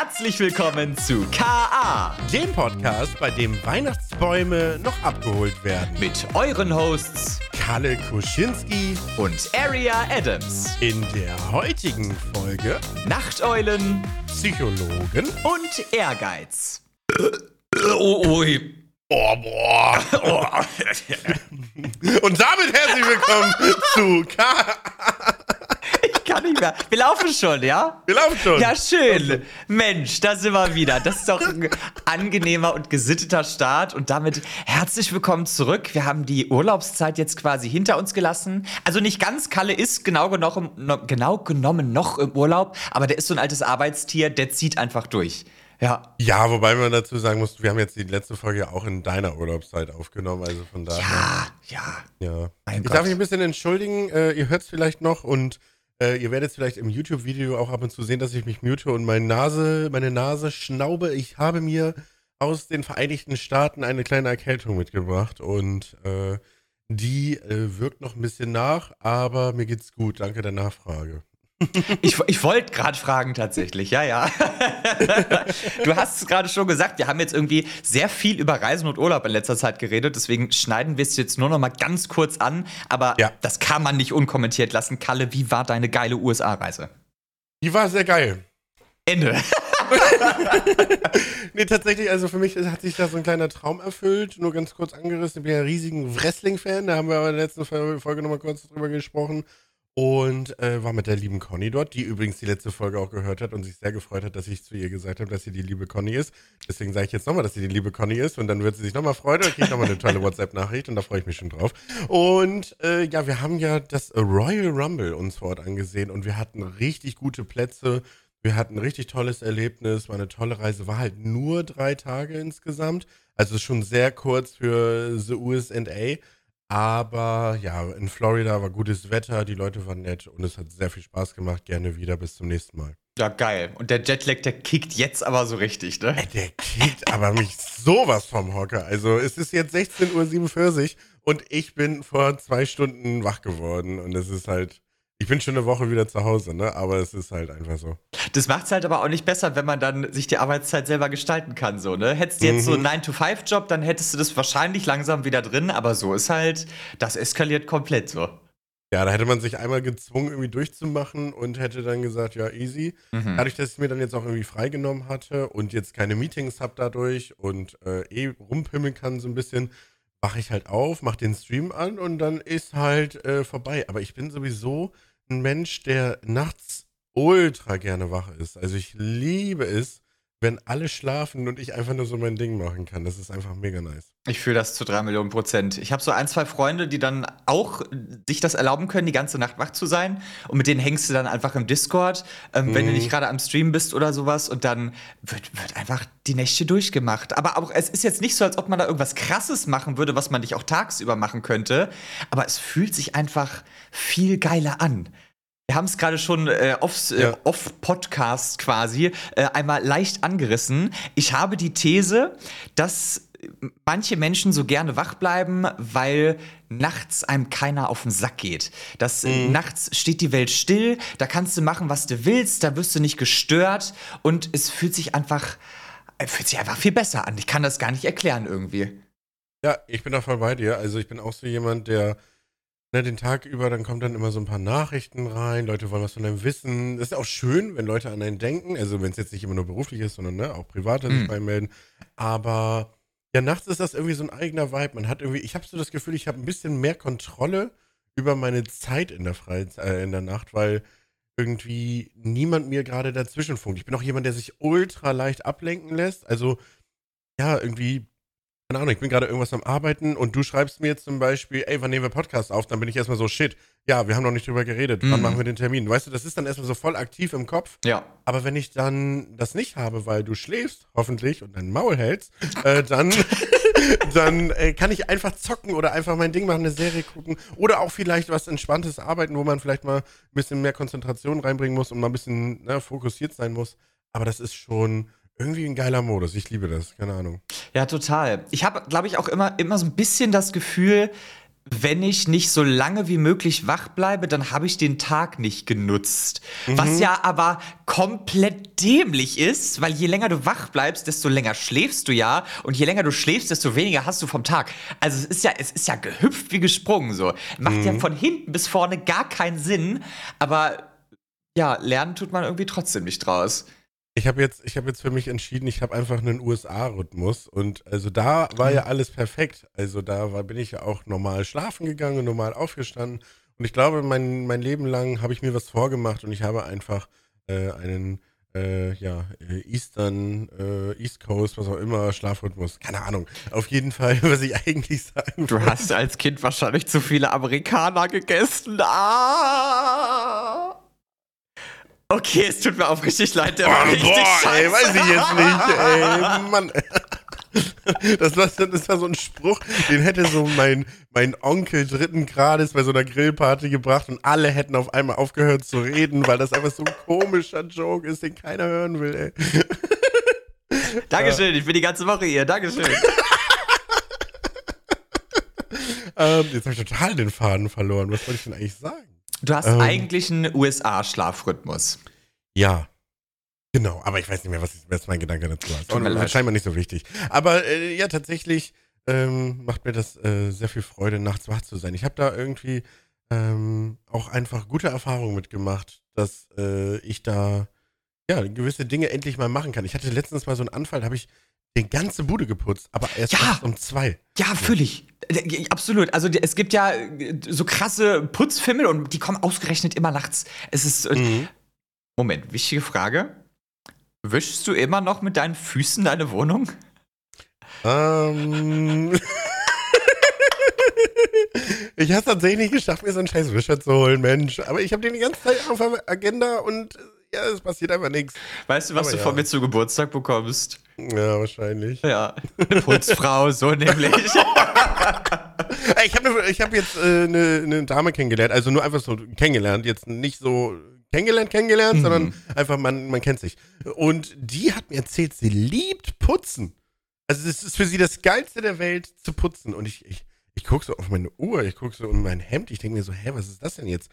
herzlich willkommen zu KA, dem Podcast, bei dem Weihnachtsbäume noch abgeholt werden. Mit euren Hosts Kalle Kuschinski und Aria Adams. In der heutigen Folge Nachteulen, Psychologen und Ehrgeiz. Oh, ui. Oh, boah. und damit herzlich willkommen zu KA kann nicht mehr. Wir laufen schon, ja? Wir laufen schon. Ja, schön. Mensch, da sind wir wieder. Das ist doch ein angenehmer und gesitteter Start. Und damit herzlich willkommen zurück. Wir haben die Urlaubszeit jetzt quasi hinter uns gelassen. Also nicht ganz. Kalle ist genau genommen, genau genommen noch im Urlaub. Aber der ist so ein altes Arbeitstier, der zieht einfach durch. Ja. Ja, wobei man dazu sagen muss, wir haben jetzt die letzte Folge auch in deiner Urlaubszeit aufgenommen, also von daher. Ja, ja. Ja. Mein ich Gott. darf mich ein bisschen entschuldigen, äh, ihr hört es vielleicht noch und äh, ihr werdet vielleicht im YouTube-Video auch ab und zu sehen, dass ich mich mute und meine Nase, meine Nase schnaube. Ich habe mir aus den Vereinigten Staaten eine kleine Erkältung mitgebracht und äh, die äh, wirkt noch ein bisschen nach, aber mir geht's gut. Danke der Nachfrage. Ich, ich wollte gerade fragen tatsächlich, ja, ja. du hast es gerade schon gesagt, wir haben jetzt irgendwie sehr viel über Reisen und Urlaub in letzter Zeit geredet, deswegen schneiden wir es jetzt nur noch mal ganz kurz an, aber ja. das kann man nicht unkommentiert lassen. Kalle, wie war deine geile USA-Reise? Die war sehr geil. Ende. nee, tatsächlich, also für mich hat sich da so ein kleiner Traum erfüllt. Nur ganz kurz angerissen. Ich bin ja ein riesigen Wrestling-Fan. Da haben wir aber in der letzten Folge nochmal kurz drüber gesprochen und äh, war mit der lieben Conny dort, die übrigens die letzte Folge auch gehört hat und sich sehr gefreut hat, dass ich zu ihr gesagt habe, dass sie die liebe Conny ist. Deswegen sage ich jetzt nochmal, dass sie die liebe Conny ist und dann wird sie sich nochmal freuen und kriegt nochmal eine tolle WhatsApp-Nachricht und da freue ich mich schon drauf. Und äh, ja, wir haben ja das Royal Rumble uns vor Ort angesehen und wir hatten richtig gute Plätze. Wir hatten ein richtig tolles Erlebnis, war eine tolle Reise, war halt nur drei Tage insgesamt. Also schon sehr kurz für The USA. Aber ja, in Florida war gutes Wetter, die Leute waren nett und es hat sehr viel Spaß gemacht. Gerne wieder, bis zum nächsten Mal. Ja, geil. Und der Jetlag, der kickt jetzt aber so richtig, ne? Der kickt aber mich sowas vom Hocker. Also es ist jetzt 16.47 Uhr und ich bin vor zwei Stunden wach geworden und es ist halt ich bin schon eine Woche wieder zu Hause, ne? Aber es ist halt einfach so. Das macht es halt aber auch nicht besser, wenn man dann sich die Arbeitszeit selber gestalten kann, so, ne? Hättest du jetzt mhm. so einen 9-to-5-Job, dann hättest du das wahrscheinlich langsam wieder drin, aber so ist halt, das eskaliert komplett so. Ja, da hätte man sich einmal gezwungen, irgendwie durchzumachen und hätte dann gesagt, ja, easy. Mhm. Dadurch, dass ich mir dann jetzt auch irgendwie freigenommen hatte und jetzt keine Meetings habe dadurch und äh, eh rumpimmeln kann so ein bisschen, wache ich halt auf, mach den Stream an und dann ist halt äh, vorbei. Aber ich bin sowieso Mensch, der nachts ultra gerne wach ist. Also ich liebe es, wenn alle schlafen und ich einfach nur so mein Ding machen kann. Das ist einfach mega nice. Ich fühle das zu drei Millionen Prozent. Ich habe so ein, zwei Freunde, die dann auch sich das erlauben können, die ganze Nacht wach zu sein. Und mit denen hängst du dann einfach im Discord, ähm, mhm. wenn du mhm. nicht gerade am Stream bist oder sowas. Und dann wird, wird einfach die Nächte durchgemacht. Aber auch, es ist jetzt nicht so, als ob man da irgendwas Krasses machen würde, was man nicht auch tagsüber machen könnte. Aber es fühlt sich einfach viel geiler an. Wir haben es gerade schon äh, off, äh, ja. off, Podcast quasi äh, einmal leicht angerissen. Ich habe die These, dass manche Menschen so gerne wach bleiben, weil nachts einem keiner auf den Sack geht. Das mhm. nachts steht die Welt still, da kannst du machen, was du willst, da wirst du nicht gestört und es fühlt sich einfach äh, fühlt sich einfach viel besser an. Ich kann das gar nicht erklären irgendwie. Ja, ich bin da voll bei dir. Also ich bin auch so jemand, der ne, den Tag über, dann kommen dann immer so ein paar Nachrichten rein, Leute wollen was von einem wissen. Das ist auch schön, wenn Leute an einen denken, also wenn es jetzt nicht immer nur beruflich ist, sondern ne, auch privat mhm. sich bei melden. Aber ja, nachts ist das irgendwie so ein eigener Vibe. Man hat irgendwie, ich habe so das Gefühl, ich habe ein bisschen mehr Kontrolle über meine Zeit in der Freizeit, äh, in der Nacht, weil irgendwie niemand mir gerade dazwischen funkt. Ich bin auch jemand, der sich ultra leicht ablenken lässt. Also ja, irgendwie keine Ahnung, ich bin gerade irgendwas am Arbeiten und du schreibst mir jetzt zum Beispiel, ey, wann nehmen wir Podcast auf? Dann bin ich erstmal so, shit, ja, wir haben noch nicht drüber geredet, wann mhm. machen wir den Termin? Weißt du, das ist dann erstmal so voll aktiv im Kopf. Ja. Aber wenn ich dann das nicht habe, weil du schläfst, hoffentlich, und dein Maul hältst, äh, dann, dann äh, kann ich einfach zocken oder einfach mein Ding machen, eine Serie gucken oder auch vielleicht was Entspanntes arbeiten, wo man vielleicht mal ein bisschen mehr Konzentration reinbringen muss und mal ein bisschen ne, fokussiert sein muss. Aber das ist schon irgendwie ein geiler Modus. Ich liebe das. Keine Ahnung. Ja, total. Ich habe, glaube ich, auch immer, immer so ein bisschen das Gefühl, wenn ich nicht so lange wie möglich wach bleibe, dann habe ich den Tag nicht genutzt. Mhm. Was ja aber komplett dämlich ist, weil je länger du wach bleibst, desto länger schläfst du ja und je länger du schläfst, desto weniger hast du vom Tag. Also es ist ja, es ist ja gehüpft wie gesprungen so. Macht mhm. ja von hinten bis vorne gar keinen Sinn, aber ja, lernen tut man irgendwie trotzdem nicht draus. Ich habe jetzt, hab jetzt für mich entschieden, ich habe einfach einen USA-Rhythmus und also da war ja mhm. alles perfekt. Also da war, bin ich ja auch normal schlafen gegangen, normal aufgestanden und ich glaube, mein, mein Leben lang habe ich mir was vorgemacht und ich habe einfach äh, einen äh, ja, äh, Eastern, äh, East Coast, was auch immer, Schlafrhythmus. Keine Ahnung. Auf jeden Fall, was ich eigentlich sagen Du hast als Kind wahrscheinlich zu viele Amerikaner gegessen. Ah! Okay, es tut mir aufrichtig leid, der oh, war richtig boah, scheiße. Ey, weiß ich jetzt nicht, ey, Mann. Das war, das war so ein Spruch, den hätte so mein, mein Onkel dritten Grades bei so einer Grillparty gebracht und alle hätten auf einmal aufgehört zu reden, weil das einfach so ein komischer Joke ist, den keiner hören will, ey. Dankeschön, ich bin die ganze Woche hier, Dankeschön. ähm, jetzt habe ich total den Faden verloren. Was wollte ich denn eigentlich sagen? Du hast ähm, eigentlich einen USA-Schlafrhythmus. Ja. Genau, aber ich weiß nicht mehr, was, was mein Gedanke dazu ist. Und scheinbar nicht so wichtig. Aber äh, ja, tatsächlich ähm, macht mir das äh, sehr viel Freude, nachts wach zu sein. Ich habe da irgendwie ähm, auch einfach gute Erfahrungen mitgemacht, dass äh, ich da ja gewisse Dinge endlich mal machen kann. Ich hatte letztens mal so einen Anfall, da habe ich den ganze Bude geputzt, aber erst ja. um zwei. Ja, völlig. Absolut. Also es gibt ja so krasse Putzfimmel und die kommen ausgerechnet immer nachts. Es ist. Äh, mhm. Moment, wichtige Frage. Wischst du immer noch mit deinen Füßen deine Wohnung? Ähm. ich habe es tatsächlich nicht geschafft, mir so einen scheiß Wischer zu holen, Mensch. Aber ich habe den die ganze Zeit auf der Agenda und ja, es passiert einfach nichts. Weißt du, was Aber du ja. von mir zu Geburtstag bekommst? Ja, wahrscheinlich. Ja, eine Putzfrau, so nämlich. ich habe ne, hab jetzt äh, eine, ne Dame kennengelernt, also nur einfach so kennengelernt, jetzt nicht so kennengelernt, kennengelernt, mhm. sondern einfach, man, man kennt sich. Und die hat mir erzählt, sie liebt Putzen. Also es ist für sie das Geilste der Welt zu putzen. Und ich, ich, ich gucke so auf meine Uhr, ich gucke so um mein Hemd, ich denke mir so, hä, was ist das denn jetzt?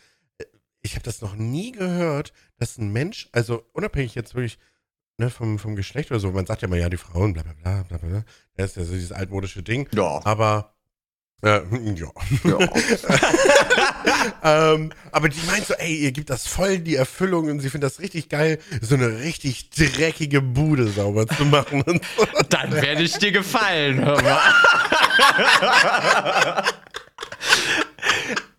Ich habe das noch nie gehört, dass ein Mensch, also unabhängig jetzt wirklich ne, vom, vom Geschlecht oder so, man sagt ja immer, ja, die Frauen, bla bla bla, bla bla, das ist ja so dieses altmodische Ding. Ja. Aber äh, ja. ja. ähm, aber die meint so, ey, ihr gibt das voll die Erfüllung und sie findet das richtig geil, so eine richtig dreckige Bude sauber zu machen. Und so. Dann werde ich dir gefallen, hör mal.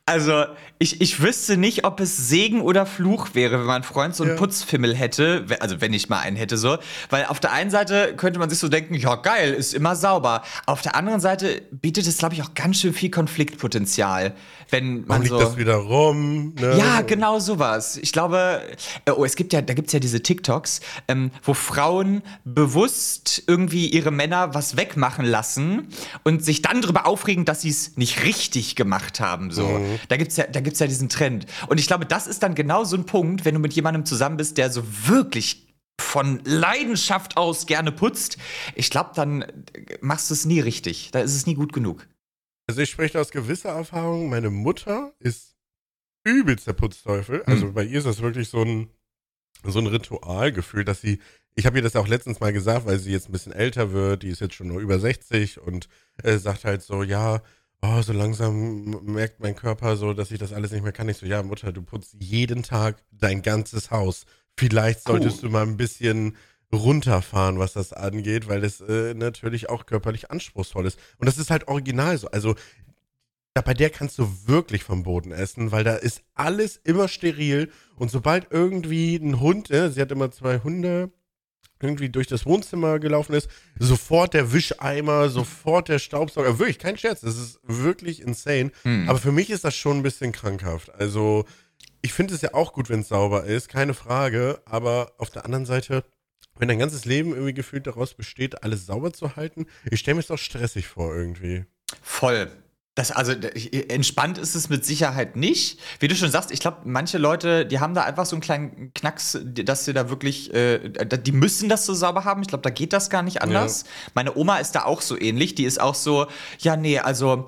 Also, ich, ich wüsste nicht, ob es Segen oder Fluch wäre, wenn mein Freund so einen ja. Putzfimmel hätte. Also, wenn ich mal einen hätte, so. Weil auf der einen Seite könnte man sich so denken, ja, geil, ist immer sauber. Auf der anderen Seite bietet es, glaube ich, auch ganz schön viel Konfliktpotenzial. Wenn man liegt so. das wieder rum, ne? Ja, genau sowas. Ich glaube, äh, oh, es gibt ja, da gibt es ja diese TikToks, ähm, wo Frauen bewusst irgendwie ihre Männer was wegmachen lassen und sich dann darüber aufregen, dass sie es nicht richtig gemacht haben, so. Mhm. Da gibt es ja, da gibt's ja diesen Trend. Und ich glaube, das ist dann genau so ein Punkt, wenn du mit jemandem zusammen bist, der so wirklich von Leidenschaft aus gerne putzt. Ich glaube, dann machst du es nie richtig. Da ist es nie gut genug. Also ich spreche aus gewisser Erfahrung. Meine Mutter ist übelst der Putzteufel. Also hm. bei ihr ist das wirklich so ein, so ein Ritualgefühl, dass sie, ich habe ihr das auch letztens mal gesagt, weil sie jetzt ein bisschen älter wird, die ist jetzt schon nur über 60 und äh, sagt halt so, ja, oh, so langsam merkt mein Körper so, dass ich das alles nicht mehr kann. Ich so, ja, Mutter, du putzt jeden Tag dein ganzes Haus. Vielleicht solltest cool. du mal ein bisschen runterfahren, was das angeht, weil das äh, natürlich auch körperlich anspruchsvoll ist. Und das ist halt original so. Also bei der kannst du wirklich vom Boden essen, weil da ist alles immer steril. Und sobald irgendwie ein Hund, äh, sie hat immer zwei Hunde, irgendwie durch das Wohnzimmer gelaufen ist, sofort der Wischeimer, sofort der Staubsauger. Wirklich, kein Scherz, das ist wirklich insane. Hm. Aber für mich ist das schon ein bisschen krankhaft. Also, ich finde es ja auch gut, wenn es sauber ist, keine Frage. Aber auf der anderen Seite, wenn dein ganzes Leben irgendwie gefühlt daraus besteht, alles sauber zu halten, ich stelle mir es doch stressig vor irgendwie. Voll. Das, also entspannt ist es mit Sicherheit nicht. Wie du schon sagst, ich glaube, manche Leute, die haben da einfach so einen kleinen Knacks, dass sie da wirklich, äh, die müssen das so sauber haben. Ich glaube, da geht das gar nicht anders. Ja. Meine Oma ist da auch so ähnlich. Die ist auch so, ja, nee, also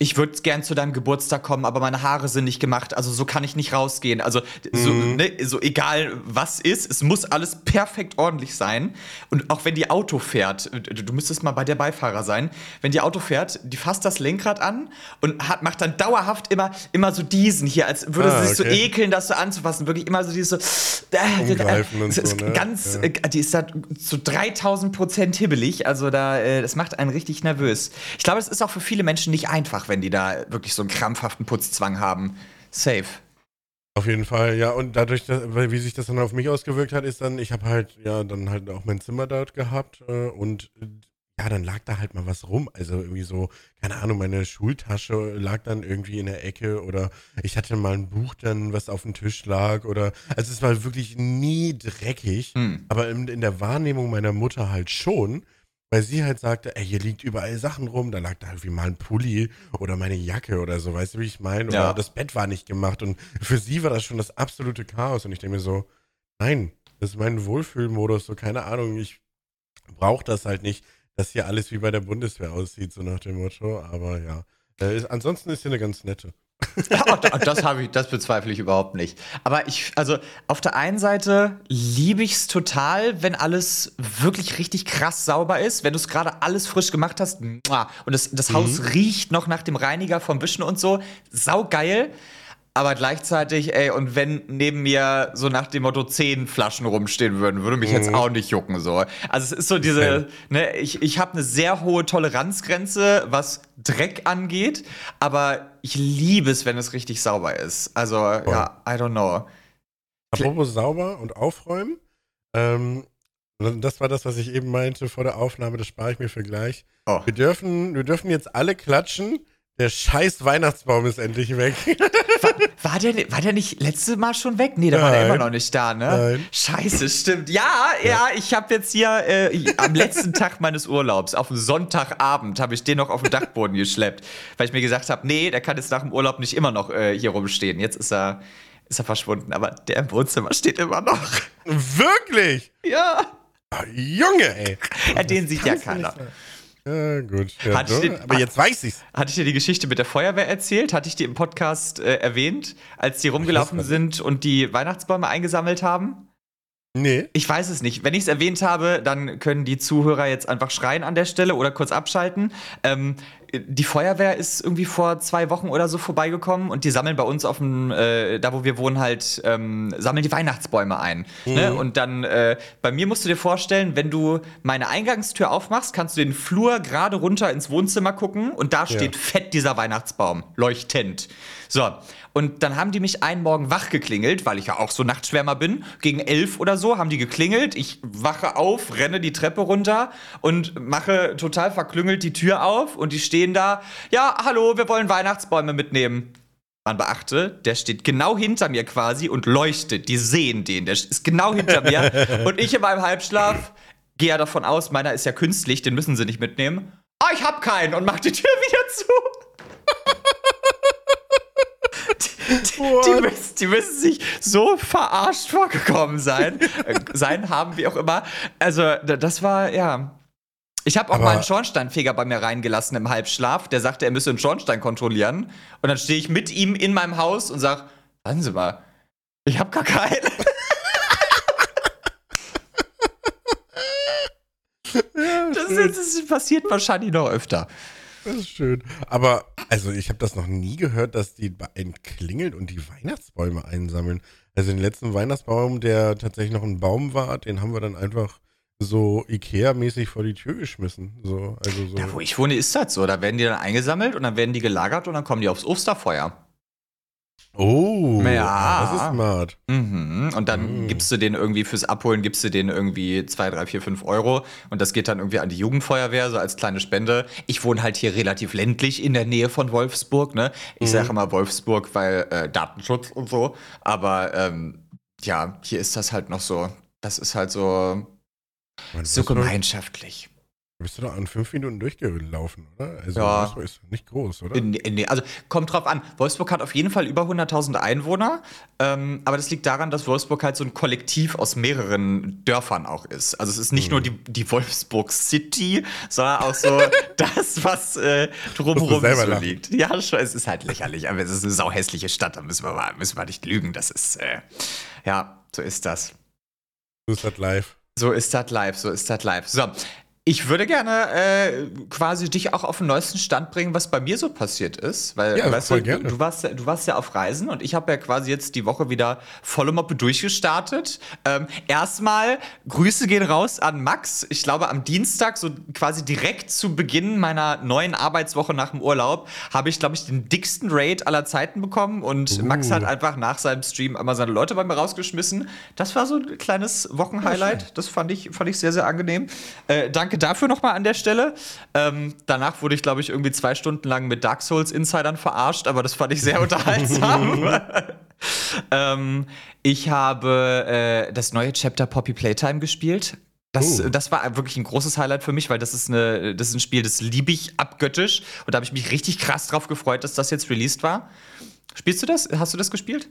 ich würde gern zu deinem Geburtstag kommen, aber meine Haare sind nicht gemacht, also so kann ich nicht rausgehen. Also so, Mhm. ne, so egal was ist, es muss alles perfekt ordentlich sein. Und auch wenn die Auto fährt, du, du müsstest mal bei der Beifahrer sein, wenn die Auto fährt, die fasst das Lenkrad an und hat, macht dann dauerhaft immer, immer so diesen hier, als würde Ah, sie sich so okay. ekeln, das so anzufassen. Wirklich immer so dieses so, äh, es ist so, ne? ganz, Ja. äh, die ist da zu 3000 Prozent hibbelig, also da, äh, das macht einen richtig nervös. Ich glaube, es ist auch für viele Menschen nicht einfach, wenn die da wirklich so einen krampfhaften Putzzwang haben. Safe. Auf jeden Fall, ja. Und dadurch, dass, wie sich das dann auf mich ausgewirkt hat, ist dann, ich habe halt, ja, dann halt auch mein Zimmer dort gehabt äh, und ja, dann lag da halt mal was rum. Also irgendwie so, keine Ahnung, meine Schultasche lag dann irgendwie in der Ecke oder ich hatte mal ein Buch dann, was auf dem Tisch lag oder, also es war wirklich nie dreckig, Hm. aber in, in der Wahrnehmung meiner Mutter halt schon. Weil sie halt sagte, ey, hier liegt überall Sachen rum, da lag da irgendwie mal ein Pulli oder meine Jacke oder so, weißt du, wie ich meine? Oder Ja. das Bett war nicht gemacht und für sie war das schon das absolute Chaos und ich denke mir so, nein, das ist mein Wohlfühlmodus, so keine Ahnung, ich brauche das halt nicht, dass hier alles wie bei der Bundeswehr aussieht, so nach dem Motto, aber ja. Äh, ansonsten ist sie eine ganz nette. Ja, das habe ich, das bezweifle ich überhaupt nicht. Aber ich, also auf der einen Seite liebe ich es total, wenn alles wirklich richtig krass sauber ist, wenn du es gerade alles frisch gemacht hast, und das, das Haus riecht noch nach dem Reiniger vom Wischen und so, saugeil. Aber gleichzeitig, ey, und wenn neben mir so nach dem Motto zehn Flaschen rumstehen würden, würde mich jetzt auch nicht jucken. So. Also es ist so diese, ne, ich, ich habe eine sehr hohe Toleranzgrenze, was Dreck angeht, aber ich liebe es, wenn es richtig sauber ist. Also, ja, I don't know. Apropos sauber und aufräumen, ähm, das war das, was ich eben meinte vor der Aufnahme, das spare ich mir für gleich. Oh. Wir dürfen, wir dürfen jetzt alle klatschen. Der scheiß Weihnachtsbaum ist endlich weg. War, war, der, war der nicht letztes Mal schon weg? Nee, da war der immer noch nicht da, ne? Nein. Scheiße, stimmt. Ja, ja, ich habe jetzt hier äh, am letzten Tag meines Urlaubs, auf dem Sonntagabend, habe ich den noch auf den Dachboden geschleppt, weil ich mir gesagt habe, nee, der kann jetzt nach dem Urlaub nicht immer noch äh, hier rumstehen. Jetzt ist er, ist er verschwunden, aber der im Wohnzimmer steht immer noch. Wirklich? Ja. Ah, Junge, ey. ja den sieht ja keiner. Ja, gut. Ja, Hatte ich den- aber jetzt weiß ich's. Hatte ich dir die Geschichte mit der Feuerwehr erzählt? Hatte ich die im Podcast äh, erwähnt, als die rumgelaufen sind und die Weihnachtsbäume eingesammelt haben? Nee. Ich weiß es nicht. Wenn ich es erwähnt habe, dann können die Zuhörer jetzt einfach schreien an der Stelle oder kurz abschalten. Ähm, die Feuerwehr ist irgendwie vor zwei Wochen oder so vorbeigekommen und die sammeln bei uns auf dem, äh, da wo wir wohnen, halt, ähm, sammeln die Weihnachtsbäume ein. Ne? Und dann, äh, bei mir musst du dir vorstellen, wenn du meine Eingangstür aufmachst, kannst du den Flur gerade runter ins Wohnzimmer gucken und da steht fett dieser Weihnachtsbaum, leuchtend. So, und dann haben die mich einen Morgen wach geklingelt, weil ich ja auch so Nachtschwärmer bin. Gegen elf oder so haben die geklingelt. Ich wache auf, renne die Treppe runter und mache total verklüngelt die Tür auf und die stehen da. Ja, hallo, wir wollen Weihnachtsbäume mitnehmen. Man beachte, der steht genau hinter mir quasi und leuchtet. Die sehen den, der ist genau hinter mir. Und ich in meinem Halbschlaf gehe ja davon aus, meiner ist ja künstlich, den müssen sie nicht mitnehmen. Ah, ich hab keinen und mach die Tür wieder zu. Die, müssen, die müssen sich so verarscht vorgekommen sein. äh, sein, haben wie auch immer. Also, da- das war, ja. Ich habe auch Aber- mal einen Schornsteinfeger bei mir reingelassen im Halbschlaf. Der sagte, er müsse einen Schornstein kontrollieren. Und dann stehe ich mit ihm in meinem Haus und sage: Warten Sie mal, ich habe gar keinen. Das, das passiert wahrscheinlich noch öfter. Das ist schön. Aber, also, ich habe das noch nie gehört, dass die bei- klingeln und die Weihnachtsbäume einsammeln. Also, den letzten Weihnachtsbaum, der tatsächlich noch ein Baum war, den haben wir dann einfach so Ikea-mäßig vor die Tür geschmissen. So, also so. Da, wo ich wohne, ist das so. Da werden die dann eingesammelt und dann werden die gelagert und dann kommen die aufs Osterfeuer. Oh, Ja. das ist smart. Mhm. Und dann Mm. gibst du den irgendwie fürs Abholen, gibst du den irgendwie 2, 3, 4, 5 Euro. Und das geht dann irgendwie an die Jugendfeuerwehr, so als kleine Spende. Ich wohne halt hier relativ ländlich in der Nähe von Wolfsburg, ne? Ich sage immer Wolfsburg, weil äh, Datenschutz und so. Aber ähm, ja, hier ist das halt noch so. Das ist halt so, so gemeinschaftlich. Da bist du doch an fünf Minuten durchgelaufen, oder? Also Ja. Wolfsburg ist nicht groß, oder? Nee, nee, also kommt drauf an. Wolfsburg hat auf jeden Fall über 100.000 Einwohner, ähm, aber das liegt daran, dass Wolfsburg halt so ein Kollektiv aus mehreren Dörfern auch ist. Also es ist nicht nur die, die Wolfsburg City, sondern auch so das, was äh, drumherum du so liegt. Ja, schon, es ist halt lächerlich, aber es ist eine sauhässliche Stadt, da müssen wir, mal, müssen wir nicht lügen. Das ist, äh, ja, so ist das. Du bist halt live. So ist das live, so ist das live. So, ich würde gerne äh, quasi dich auch auf den neuesten Stand bringen, was bei mir so passiert ist. Weil, Ja, weißt voll du, gerne. du, warst, ja- du warst ja auf Reisen und ich habe ja quasi jetzt die Woche wieder volle Moppe durchgestartet. Ähm, erstmal, Grüße gehen raus an Max. Ich glaube, am Dienstag, so quasi direkt zu Beginn meiner neuen Arbeitswoche nach dem Urlaub, habe ich, glaube ich, den dicksten Raid aller Zeiten bekommen. Und Uh. Max hat einfach nach seinem Stream einmal seine Leute bei mir rausgeschmissen. Das war so ein kleines Wochenhighlight. Das fand ich, fand ich sehr, sehr angenehm. Äh, danke dafür nochmal an der Stelle. Ähm, danach wurde ich, glaube ich, irgendwie zwei Stunden lang mit Dark Souls Insidern verarscht, aber das fand ich sehr unterhaltsam. ähm, ich habe äh, das neue Chapter Poppy Playtime gespielt. Das, Oh. das war wirklich ein großes Highlight für mich, weil das ist, eine, das ist ein Spiel, das liebe ich abgöttisch. Und da habe ich mich richtig krass drauf gefreut, dass das jetzt released war. Spielst du das? Hast du das gespielt?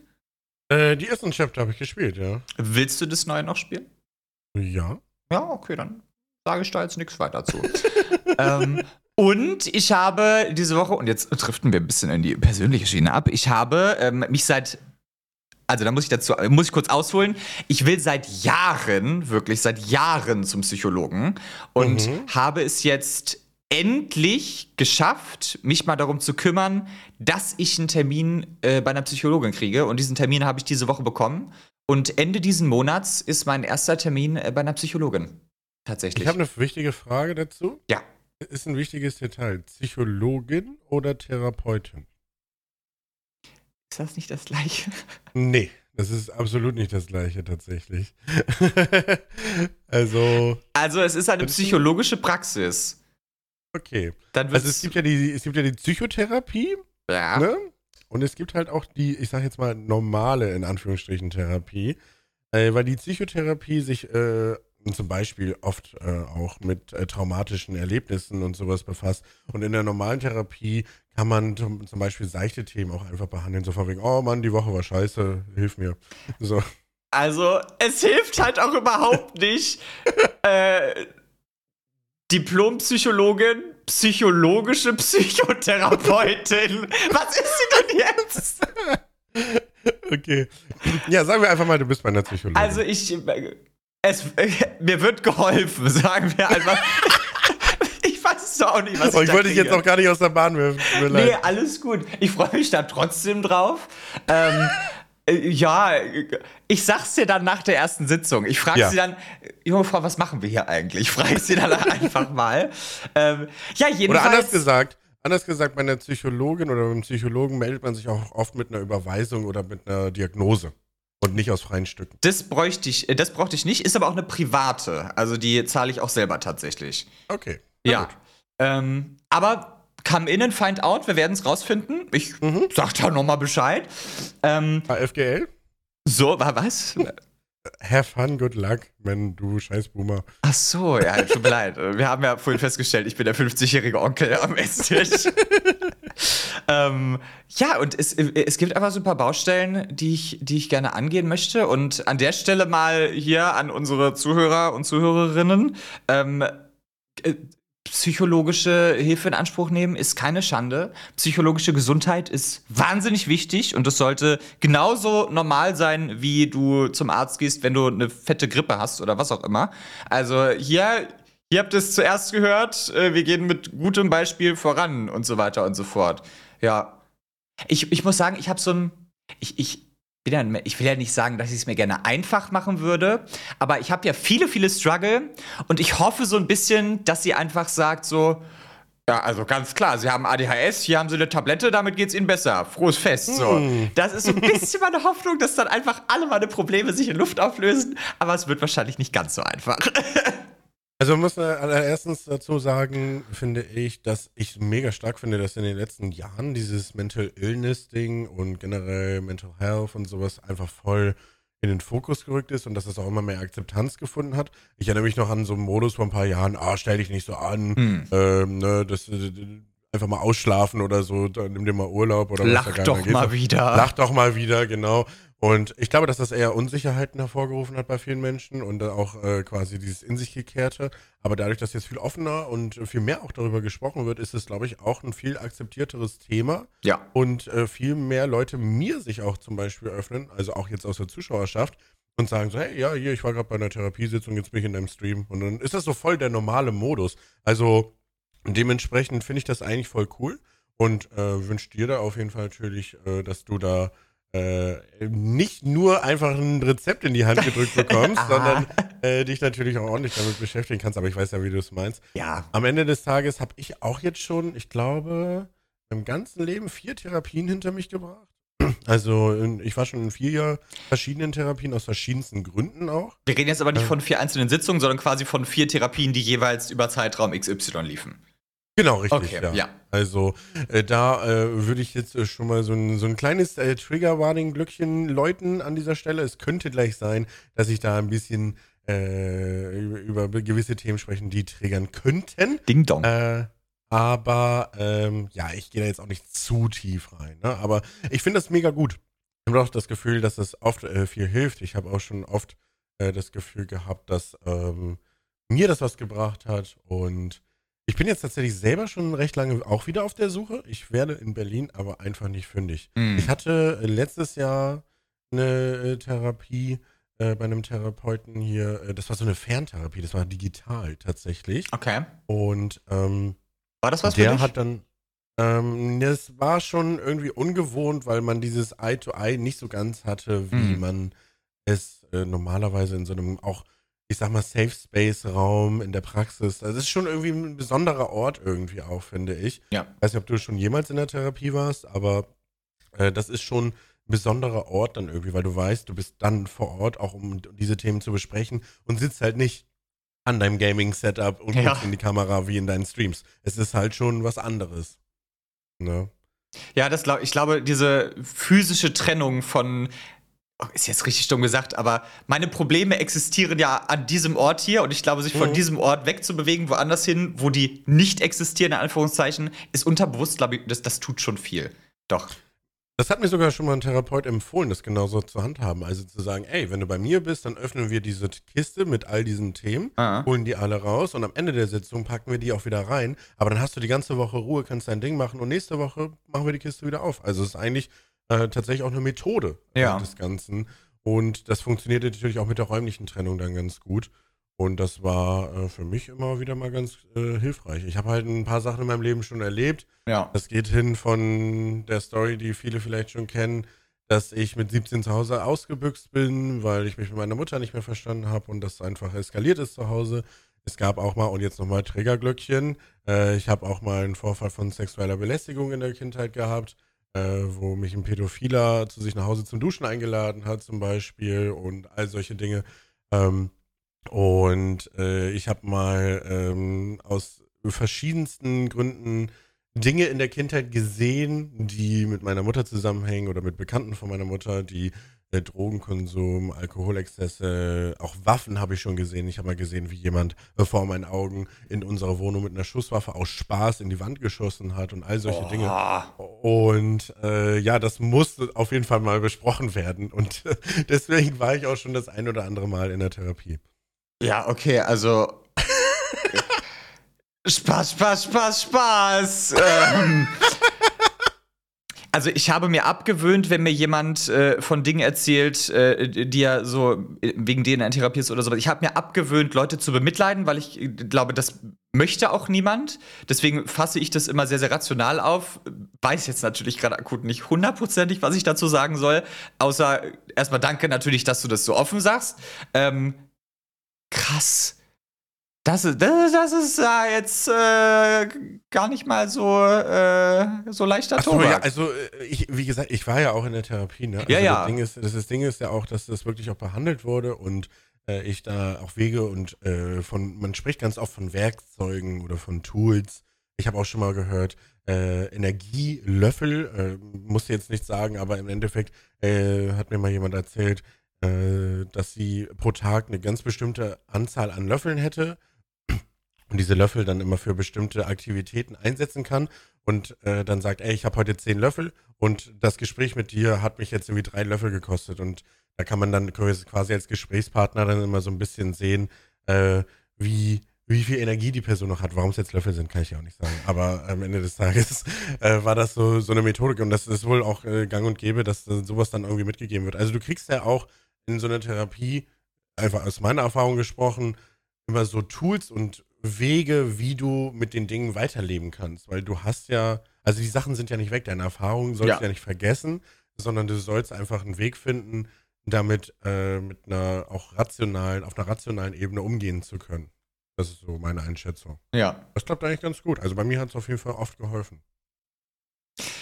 Äh, die ersten Chapter habe ich gespielt, ja. Willst du das neue noch spielen? Ja. Ja, okay, dann sage ich da jetzt nichts weiter zu. ähm, und ich habe diese Woche, und jetzt driften wir ein bisschen in die persönliche Schiene ab, ich habe ähm, mich seit, also da muss ich dazu, muss ich kurz ausholen, ich will seit Jahren, wirklich seit Jahren zum Psychologen und Mhm. habe es jetzt endlich geschafft, mich mal darum zu kümmern, dass ich einen Termin äh, bei einer Psychologin kriege. Und diesen Termin habe ich diese Woche bekommen. Und Ende diesen Monats ist mein erster Termin äh, bei einer Psychologin. Tatsächlich. Ich habe eine wichtige Frage dazu. Ja. Ist ein wichtiges Detail. Psychologin oder Therapeutin? ist das nicht das gleiche? Nee, das ist absolut nicht das gleiche tatsächlich. also, Also, es ist eine du? psychologische Praxis. okay. Also es gibt ja die, es gibt ja die Psychotherapie, ja. ne? Und es gibt halt auch die, ich sag jetzt mal, normale, in Anführungsstrichen, Therapie. Äh, weil die Psychotherapie sich äh, zum Beispiel oft äh, auch mit äh, traumatischen Erlebnissen und sowas befasst. Und in der normalen Therapie kann man zum, Beispiel seichte Themen auch einfach behandeln. So von wegen, oh Mann, die Woche war scheiße, hilf mir. So. Also, es hilft halt auch überhaupt nicht. äh, Diplompsychologin, psychologische Psychotherapeutin. Was ist sie denn jetzt? Okay. Ja, sagen wir einfach mal, du bist bei einer Psychologin. Also, ich. Es, mir wird geholfen, sagen wir einfach. ich weiß es doch auch nicht, was oh, ich ich wollte dich jetzt auch gar nicht aus der Bahn werfen. Nee, leid. alles gut. Ich freue mich da trotzdem drauf. Ähm, äh, ja, ich sag's dir dann nach der ersten Sitzung. Ich frage Ja. sie dann, junge Frau, was machen wir hier eigentlich? Frage ich sie dann einfach mal. Ähm, ja, Oder jedenfalls. anders gesagt, anders gesagt, bei einer Psychologin oder beim Psychologen meldet man sich auch oft mit einer Überweisung oder mit einer Diagnose. Und nicht aus freien Stücken. Das bräuchte ich, äh, das brauchte ich nicht, ist aber auch eine private. Also die zahle ich auch selber tatsächlich. Okay. Ja. Ähm, aber come in and find out, wir werden es rausfinden. Ich Mhm. sag da nochmal Bescheid. Ähm, HFGL? so, war was? Have fun, good luck, wenn du scheiß Boomer. Ach so, ja, tut mir leid. Wir haben ja vorhin festgestellt, ich bin der 50-jährige Onkel am Esstisch. ähm, ja, und es, es gibt einfach so ein paar Baustellen, die ich, die ich gerne angehen möchte. Und an der Stelle mal hier an unsere Zuhörer und Zuhörerinnen. Ähm, äh, psychologische Hilfe in Anspruch nehmen ist keine Schande. Psychologische Gesundheit ist wahnsinnig wichtig und es sollte genauso normal sein, wie du zum Arzt gehst, wenn du eine fette Grippe hast oder was auch immer. Also hier, ihr habt es zuerst gehört, äh, wir gehen mit gutem Beispiel voran und so weiter und so fort. Ja. Ich, ich muss sagen, ich habe so ein. Ich, ich, ich will ja nicht sagen, dass ich es mir gerne einfach machen würde, aber ich habe ja viele, viele Struggle und ich hoffe so ein bisschen, dass sie einfach sagt so, ja, also ganz klar, sie haben ADHS, hier haben sie eine Tablette, damit geht's ihnen besser. Frohes Fest. So. Mm. Das ist so ein bisschen meine Hoffnung, dass dann einfach alle meine Probleme sich in Luft auflösen, aber es wird wahrscheinlich nicht ganz so einfach. Also man muss allererstens dazu sagen, finde ich, dass ich mega stark finde, dass in den letzten Jahren dieses Mental Illness Ding und generell Mental Health und sowas einfach voll in den Fokus gerückt ist und dass es auch immer mehr Akzeptanz gefunden hat. Ich erinnere mich noch an so einen Modus vor ein paar Jahren, ah, stell dich nicht so an, hm. ähm, ne, das, äh, einfach mal ausschlafen oder so, dann nimm dir mal Urlaub oder Lach was da doch mal wieder. Lach doch mal wieder, genau. Und ich glaube, dass das eher Unsicherheiten hervorgerufen hat bei vielen Menschen und auch äh, quasi dieses in sich gekehrte. Aber dadurch, dass jetzt viel offener und viel mehr auch darüber gesprochen wird, ist es, glaube ich, auch ein viel akzeptierteres Thema. Ja. Und äh, viel mehr Leute mir sich auch zum Beispiel öffnen, also auch jetzt aus der Zuschauerschaft, und sagen so, hey, ja, hier, ich war gerade bei einer Therapiesitzung, jetzt bin ich in deinem Stream. Und dann ist das so voll der normale Modus. Also dementsprechend finde ich das eigentlich voll cool und äh, wünsche dir da auf jeden Fall natürlich, äh, dass du da nicht nur einfach ein Rezept in die Hand gedrückt bekommst, sondern äh, dich natürlich auch ordentlich damit beschäftigen kannst. Aber ich weiß ja, wie du es meinst. Ja. Am Ende des Tages habe ich auch jetzt schon, ich glaube, im ganzen Leben vier Therapien hinter mich gebracht. Also ich war schon in vier verschiedenen Therapien aus verschiedensten Gründen auch. Wir reden jetzt aber nicht von vier einzelnen Sitzungen, sondern quasi von vier Therapien, die jeweils über Zeitraum XY liefen. Genau, richtig. Okay, ja. ja. Also äh, da äh, würde ich jetzt äh, schon mal so ein, so ein kleines äh, Trigger-Warning-Glöckchen läuten an dieser Stelle. Es könnte gleich sein, dass ich da ein bisschen äh, über, über, gewisse Themen sprechen, die triggern könnten. Ding Dong. Äh, aber ähm, ja, ich gehe da jetzt auch nicht zu tief rein. Ne? Aber ich finde das mega gut. Ich habe auch das Gefühl, dass das oft viel hilft. Ich habe auch schon oft das Gefühl gehabt, dass ähm, mir das was gebracht hat und ich bin jetzt tatsächlich selber schon recht lange auch wieder auf der Suche. Ich werde in Berlin aber einfach nicht fündig. Mm. Ich hatte letztes Jahr eine äh, Therapie äh, bei einem Therapeuten hier. Äh, das war so eine Ferntherapie, das war digital tatsächlich. Okay. Und ähm, war das was der für dich? hat dann. Ähm, das war schon irgendwie ungewohnt, weil man dieses Eye-to-Eye -Eye nicht so ganz hatte, wie mm. man es äh, normalerweise in so einem auch ich sag mal, Safe Space Raum in der Praxis. Das ist schon irgendwie ein besonderer Ort irgendwie auch, finde ich. Ja. Ich weiß nicht, ob du schon jemals in der Therapie warst, aber äh, das ist schon ein besonderer Ort dann irgendwie, weil du weißt, du bist dann vor Ort, auch um diese Themen zu besprechen und sitzt halt nicht an deinem Gaming-Setup und ja. guckst in die Kamera wie in deinen Streams. Es ist halt schon was anderes. Ne? Ja, das glaub, ich glaube, diese physische Trennung von ist jetzt richtig dumm gesagt, aber meine Probleme existieren ja an diesem Ort hier und ich glaube, sich von mhm. diesem Ort wegzubewegen, woanders hin, wo die nicht existieren, in Anführungszeichen, ist unterbewusst, glaube ich, das, das tut schon viel. Doch. Das hat mir sogar schon mal ein Therapeut empfohlen, das genauso zu handhaben. Also zu sagen, ey, wenn du bei mir bist, dann öffnen wir diese Kiste mit all diesen Themen, Aha. holen die alle raus und am Ende der Sitzung packen wir die auch wieder rein. Aber dann hast du die ganze Woche Ruhe, kannst dein Ding machen und nächste Woche machen wir die Kiste wieder auf. Also es ist eigentlich äh, tatsächlich auch eine Methode ja. des Ganzen. Und das funktioniert natürlich auch mit der räumlichen Trennung dann ganz gut. Und das war äh, für mich immer wieder mal ganz äh, hilfreich. Ich habe halt ein paar Sachen in meinem Leben schon erlebt. Ja. Das geht hin von der Story, die viele vielleicht schon kennen, dass ich mit 17 zu Hause ausgebüxt bin, weil ich mich mit meiner Mutter nicht mehr verstanden habe und das einfach eskaliert ist zu Hause. Es gab auch mal, und jetzt nochmal Trägerglöckchen, äh, ich habe auch mal einen Vorfall von sexueller Belästigung in der Kindheit gehabt äh, wo mich ein Pädophiler zu sich nach Hause zum Duschen eingeladen hat, zum Beispiel, und all solche Dinge. Ähm, und äh, ich habe mal ähm, aus verschiedensten Gründen Dinge in der Kindheit gesehen, die mit meiner Mutter zusammenhängen oder mit Bekannten von meiner Mutter, die äh, Drogenkonsum, Alkoholexzesse, auch Waffen habe ich schon gesehen. Ich habe mal gesehen, wie jemand äh, vor meinen Augen in unserer Wohnung mit einer Schusswaffe aus Spaß in die Wand geschossen hat und all solche oh. Dinge. Und äh, ja, das muss auf jeden Fall mal besprochen werden. Und deswegen war ich auch schon das ein oder andere Mal in der Therapie. Ja, okay, also. Spaß, Spaß, Spaß, Spaß. ähm, also ich habe mir abgewöhnt, wenn mir jemand äh, von Dingen erzählt, äh, die er so wegen denen er in Therapie ist oder so. Ich habe mir abgewöhnt, Leute zu bemitleiden, weil ich glaube, das möchte auch niemand. Deswegen fasse ich das immer sehr, sehr rational auf. Weiß jetzt natürlich gerade akut nicht hundertprozentig, was ich dazu sagen soll. Außer erstmal danke natürlich, dass du das so offen sagst. Ähm, krass. Das ist, das, das ist ja jetzt äh, gar nicht mal so, äh, so leichter so, ja, also äh, ich, wie gesagt, ich war ja auch in der Therapie. Ne? Also ja, ja. Das Ding, ist, das, das Ding ist ja auch, dass das wirklich auch behandelt wurde und äh, ich da auch Wege und äh, von, man spricht ganz oft von Werkzeugen oder von Tools. Ich habe auch schon mal gehört, äh, Energielöffel, musste jetzt nicht sagen, aber im Endeffekt hat mir mal jemand erzählt, äh, dass sie pro Tag eine ganz bestimmte Anzahl an Löffeln hätte und diese Löffel dann immer für bestimmte Aktivitäten einsetzen kann und äh, dann sagt, ey, ich habe heute zehn Löffel und das Gespräch mit dir hat mich jetzt irgendwie drei Löffel gekostet und da kann man dann quasi als Gesprächspartner dann immer so ein bisschen sehen, äh, wie wie viel Energie die Person noch hat. Warum es jetzt Löffel sind, kann ich ja auch nicht sagen. Aber am Ende des Tages äh, war das so, so eine Methodik und das ist wohl auch äh, gang und gäbe, dass äh, sowas dann irgendwie mitgegeben wird. Also du kriegst ja auch in so einer Therapie, einfach aus meiner Erfahrung gesprochen, immer so Tools und Wege, wie du mit den Dingen weiterleben kannst. Weil du hast ja, also die Sachen sind ja nicht weg, deine Erfahrungen sollst ja. du ja nicht vergessen, sondern du sollst einfach einen Weg finden, damit äh, mit einer auch rationalen, auf einer rationalen Ebene umgehen zu können. Das ist so meine Einschätzung. Ja. Das klappt eigentlich ganz gut. Also bei mir hat es auf jeden Fall oft geholfen.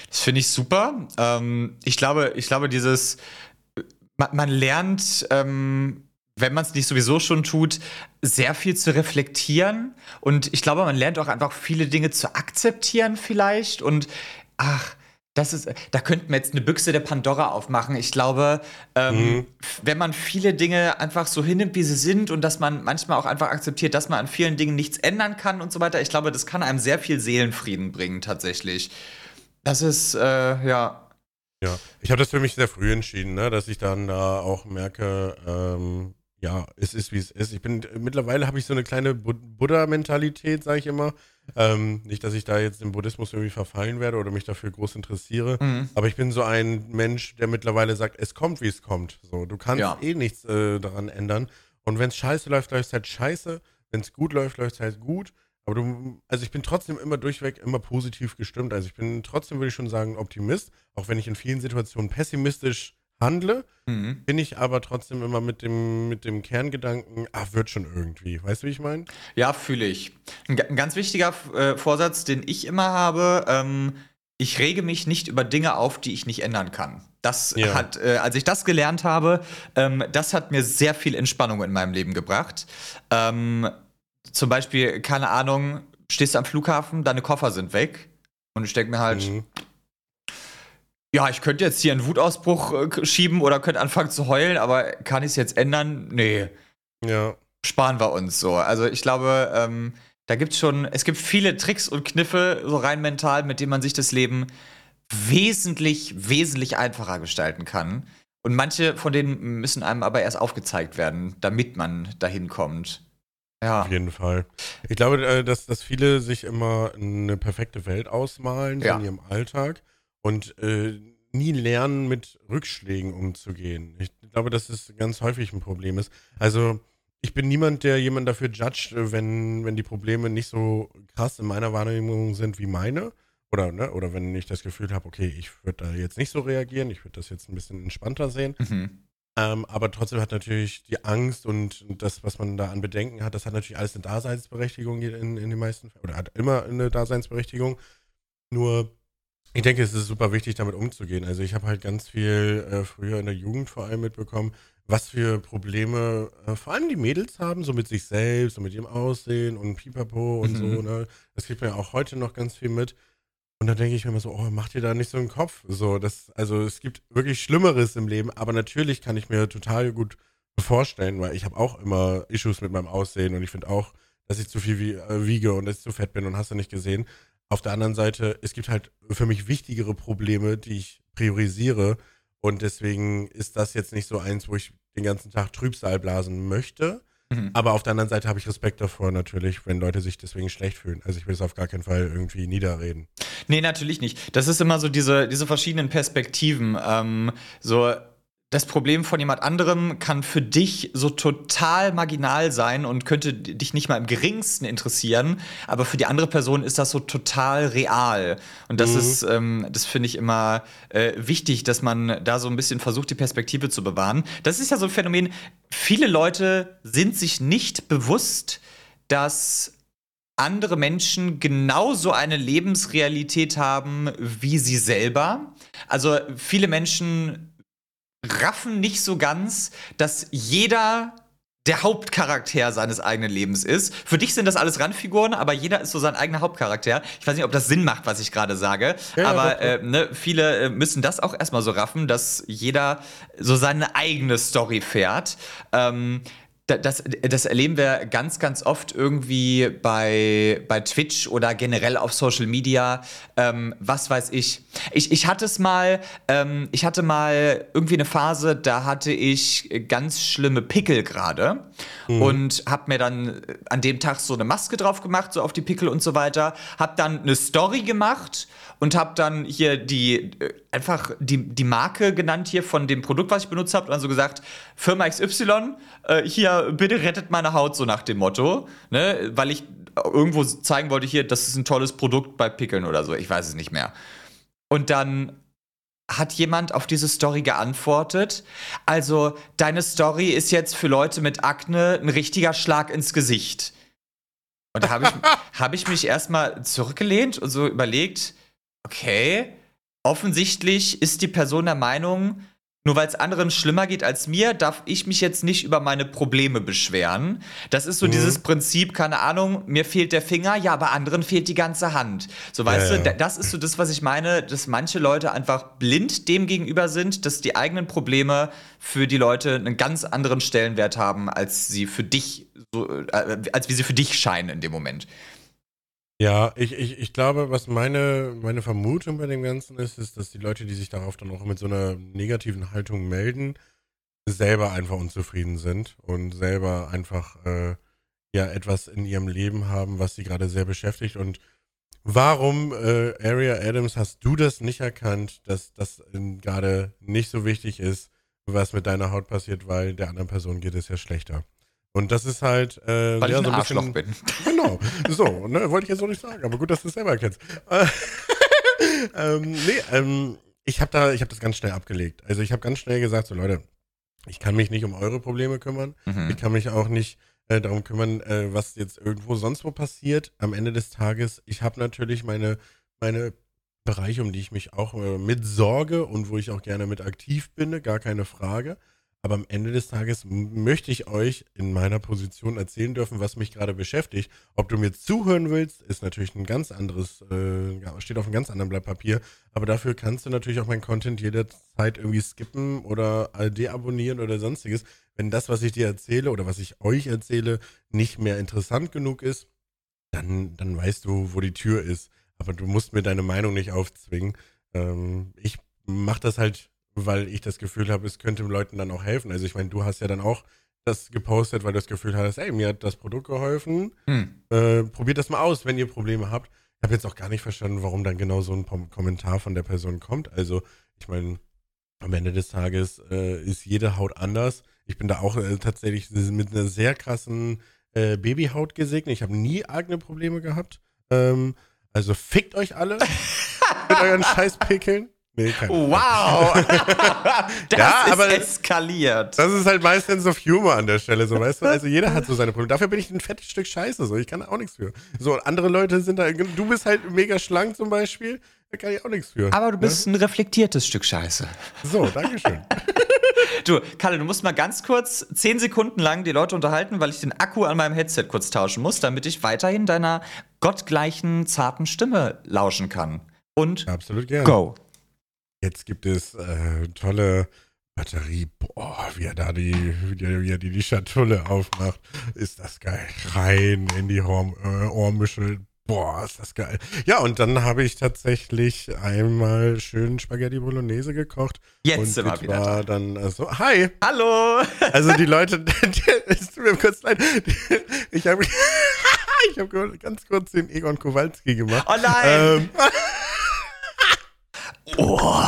Das finde ich super. Ähm, ich glaube, ich glaube, dieses, man, man lernt, ähm, wenn man es nicht sowieso schon tut, sehr viel zu reflektieren. Und ich glaube, man lernt auch einfach viele Dinge zu akzeptieren vielleicht. Und ach, das ist, da könnten wir jetzt eine Büchse der Pandora aufmachen. Ich glaube, ähm, mhm. wenn man viele Dinge einfach so hinnimmt, wie sie sind und dass man manchmal auch einfach akzeptiert, dass man an vielen Dingen nichts ändern kann und so weiter, ich glaube, das kann einem sehr viel Seelenfrieden bringen, tatsächlich. Das ist, äh, ja. Ja, ich habe das für mich sehr früh entschieden, ne, dass ich dann da auch merke, ähm, es ist wie es ist. Ich bin mittlerweile habe ich so eine kleine Buddha-Mentalität, sage ich immer. Ähm, nicht, dass ich da jetzt im Buddhismus irgendwie verfallen werde oder mich dafür groß interessiere, mhm. aber ich bin so ein Mensch, der mittlerweile sagt, es kommt, wie es kommt. So, du kannst ja. eh nichts äh, daran ändern. Und wenn es scheiße läuft, läuft es halt scheiße. Wenn es gut läuft, läuft es halt gut. Aber du, also ich bin trotzdem immer durchweg immer positiv gestimmt. Also ich bin trotzdem, würde ich schon sagen, Optimist, auch wenn ich in vielen Situationen pessimistisch handle, mhm. bin ich aber trotzdem immer mit dem, mit dem Kerngedanken, ach, wird schon irgendwie. Weißt du, wie ich meine? Ja, fühle ich. Ein, ein, ganz wichtiger äh, Vorsatz, den ich immer habe, ähm, ich rege mich nicht über Dinge auf, die ich nicht ändern kann. Das ja. hat, äh, als ich das gelernt habe, ähm, das hat mir sehr viel Entspannung in meinem Leben gebracht. Ähm, zum Beispiel, keine Ahnung, stehst am Flughafen, deine Koffer sind weg. Und ich denke mir halt, mhm ja, ich könnte jetzt hier einen Wutausbruch äh, schieben oder könnte anfangen zu heulen, aber kann ich es jetzt ändern? Nee. Ja. Sparen wir uns so. Also ich glaube, ähm, da gibt es schon, es gibt viele Tricks und Kniffe, so rein mental, mit denen man sich das Leben wesentlich, wesentlich einfacher gestalten kann. Und manche von denen müssen einem aber erst aufgezeigt werden, damit man dahin kommt. Ja. Auf jeden Fall. Ich glaube, äh, dass, dass viele sich immer eine perfekte Welt ausmalen ja. in ihrem Alltag und äh, nie lernen, mit Rückschlägen umzugehen. Ich glaube, dass das ganz häufig ein Problem ist. Also, ich bin niemand, der jemand dafür judgt, wenn, wenn die Probleme nicht so krass in meiner Wahrnehmung sind wie meine. Oder, ne, oder wenn ich das Gefühl habe, okay, ich würde da jetzt nicht so reagieren, ich würde das jetzt ein bisschen entspannter sehen. Mhm. Ähm, aber trotzdem hat natürlich die Angst und das, was man da an Bedenken hat, das hat natürlich alles eine Daseinsberechtigung in, in den meisten Fällen, oder hat immer eine Daseinsberechtigung. Nur ich denke, es ist super wichtig, damit umzugehen. Also ich habe halt ganz viel äh, früher in der Jugend vor allem mitbekommen, was für Probleme äh, vor allem die Mädels haben, so mit sich selbst und mit ihrem Aussehen und Pipapo und mhm. so. Ne? Das kriegt man ja auch heute noch ganz viel mit. Und dann denke ich mir immer so, oh, mach dir da nicht so einen Kopf. So, das, also es gibt wirklich Schlimmeres im Leben, aber natürlich kann ich mir total gut vorstellen, weil ich habe auch immer Issues mit meinem Aussehen und ich finde auch, dass ich zu viel wie, äh, wiege und dass ich zu fett bin und hast du nicht gesehen. Auf der anderen Seite, es gibt halt für mich wichtigere Probleme, die ich priorisiere. Und deswegen ist das jetzt nicht so eins, wo ich den ganzen Tag Trübsal blasen möchte. Mhm. Aber auf der anderen Seite habe ich Respekt davor natürlich, wenn Leute sich deswegen schlecht fühlen. Also ich will es auf gar keinen Fall irgendwie niederreden. Nee, natürlich nicht. Das ist immer so diese, diese verschiedenen Perspektiven. Ähm, so das Problem von jemand anderem kann für dich so total marginal sein und könnte dich nicht mal im geringsten interessieren, aber für die andere Person ist das so total real. Und das mhm. ist, ähm, das finde ich immer äh, wichtig, dass man da so ein bisschen versucht, die Perspektive zu bewahren. Das ist ja so ein Phänomen, viele Leute sind sich nicht bewusst, dass andere Menschen genauso eine Lebensrealität haben wie sie selber. Also viele Menschen raffen nicht so ganz, dass jeder der Hauptcharakter seines eigenen Lebens ist. Für dich sind das alles Randfiguren, aber jeder ist so sein eigener Hauptcharakter. Ich weiß nicht, ob das Sinn macht, was ich gerade sage, ja, aber äh, ne, viele äh, müssen das auch erstmal so raffen, dass jeder so seine eigene Story fährt. Ähm, das, das erleben wir ganz, ganz oft irgendwie bei, bei Twitch oder generell auf Social Media. Ähm, was weiß ich. Ich, ich hatte es mal, ähm, ich hatte mal irgendwie eine Phase, da hatte ich ganz schlimme Pickel gerade mhm. und habe mir dann an dem Tag so eine Maske drauf gemacht, so auf die Pickel und so weiter. Hab dann eine Story gemacht und habe dann hier die äh, einfach die, die Marke genannt hier von dem Produkt, was ich benutzt habe, und dann so gesagt, Firma XY, äh, hier bitte rettet meine Haut, so nach dem Motto, ne? weil ich irgendwo zeigen wollte hier, das ist ein tolles Produkt bei Pickeln oder so, ich weiß es nicht mehr. Und dann hat jemand auf diese Story geantwortet. Also, deine Story ist jetzt für Leute mit Akne ein richtiger Schlag ins Gesicht. Und da habe ich, hab ich mich erstmal zurückgelehnt und so überlegt, okay, offensichtlich ist die Person der Meinung, nur weil es anderen schlimmer geht als mir, darf ich mich jetzt nicht über meine Probleme beschweren. Das ist so mhm. dieses Prinzip, keine Ahnung, mir fehlt der Finger, ja, aber anderen fehlt die ganze Hand. So, weißt ja, du, ja. das ist so das, was ich meine, dass manche Leute einfach blind dem gegenüber sind, dass die eigenen Probleme für die Leute einen ganz anderen Stellenwert haben, als sie für dich, so, äh, als wie sie für dich scheinen in dem Moment. Ja, ich, ich, ich glaube, was meine, meine Vermutung bei dem Ganzen ist, ist, dass die Leute, die sich darauf dann auch mit so einer negativen Haltung melden, selber einfach unzufrieden sind und selber einfach äh, ja etwas in ihrem Leben haben, was sie gerade sehr beschäftigt. Und warum, äh, Area Adams, hast du das nicht erkannt, dass das gerade nicht so wichtig ist, was mit deiner Haut passiert, weil der anderen Person geht es ja schlechter? Und das ist halt. Äh, Weil ja, ich ein so ein Arschloch bisschen, bin. Genau. So, ne, wollte ich jetzt so nicht sagen, aber gut, dass du es selber erkennst. ähm, nee, ähm, ich habe da, ich habe das ganz schnell abgelegt. Also ich habe ganz schnell gesagt, so Leute, ich kann mich nicht um eure Probleme kümmern. Mhm. Ich kann mich auch nicht äh, darum kümmern, äh, was jetzt irgendwo sonst wo passiert. Am Ende des Tages, ich habe natürlich meine, meine Bereiche, um die ich mich auch äh, mit sorge und wo ich auch gerne mit aktiv bin, gar keine Frage. Aber am Ende des Tages möchte ich euch in meiner Position erzählen dürfen, was mich gerade beschäftigt. Ob du mir zuhören willst, ist natürlich ein ganz anderes, äh, steht auf einem ganz anderen Blatt Papier. Aber dafür kannst du natürlich auch meinen Content jederzeit irgendwie skippen oder deabonnieren oder sonstiges. Wenn das, was ich dir erzähle oder was ich euch erzähle, nicht mehr interessant genug ist, dann, dann weißt du, wo die Tür ist. Aber du musst mir deine Meinung nicht aufzwingen. Ähm, ich mache das halt weil ich das Gefühl habe, es könnte den Leuten dann auch helfen. Also ich meine, du hast ja dann auch das gepostet, weil du das Gefühl hattest, ey, mir hat das Produkt geholfen. Hm. Äh, probiert das mal aus, wenn ihr Probleme habt. Ich habe jetzt auch gar nicht verstanden, warum dann genau so ein Kommentar von der Person kommt. Also ich meine, am Ende des Tages äh, ist jede Haut anders. Ich bin da auch äh, tatsächlich mit einer sehr krassen äh, Babyhaut gesegnet. Ich habe nie eigene Probleme gehabt. Ähm, also fickt euch alle mit euren Scheißpickeln. Nee, wow! das ja, ist eskaliert. Das ist halt meist Sense of Humor an der Stelle, so weißt du. Also jeder hat so seine Probleme. Dafür bin ich ein fettes Stück Scheiße, so ich kann auch nichts für. So andere Leute sind da. Du bist halt mega schlank zum Beispiel, da kann ich auch nichts für. Aber du bist ne? ein reflektiertes Stück Scheiße. So, Dankeschön. du, Kalle, du musst mal ganz kurz zehn Sekunden lang die Leute unterhalten, weil ich den Akku an meinem Headset kurz tauschen muss, damit ich weiterhin deiner gottgleichen zarten Stimme lauschen kann. Und Absolut gerne. go. Jetzt gibt es äh, tolle Batterie. Boah, wie er da die, wie er, wie er die, die Schatulle aufmacht. Ist das geil. Rein in die Ohr, äh, Ohrmuschel. Boah, ist das geil. Ja, und dann habe ich tatsächlich einmal schön Spaghetti Bolognese gekocht. Jetzt und sind wir wieder war da. dann also, hi. Hallo. Also die Leute, es tut mir kurz leid. Ich habe ich habe ganz kurz den Egon Kowalski gemacht. Oh nein. Ähm, Oh.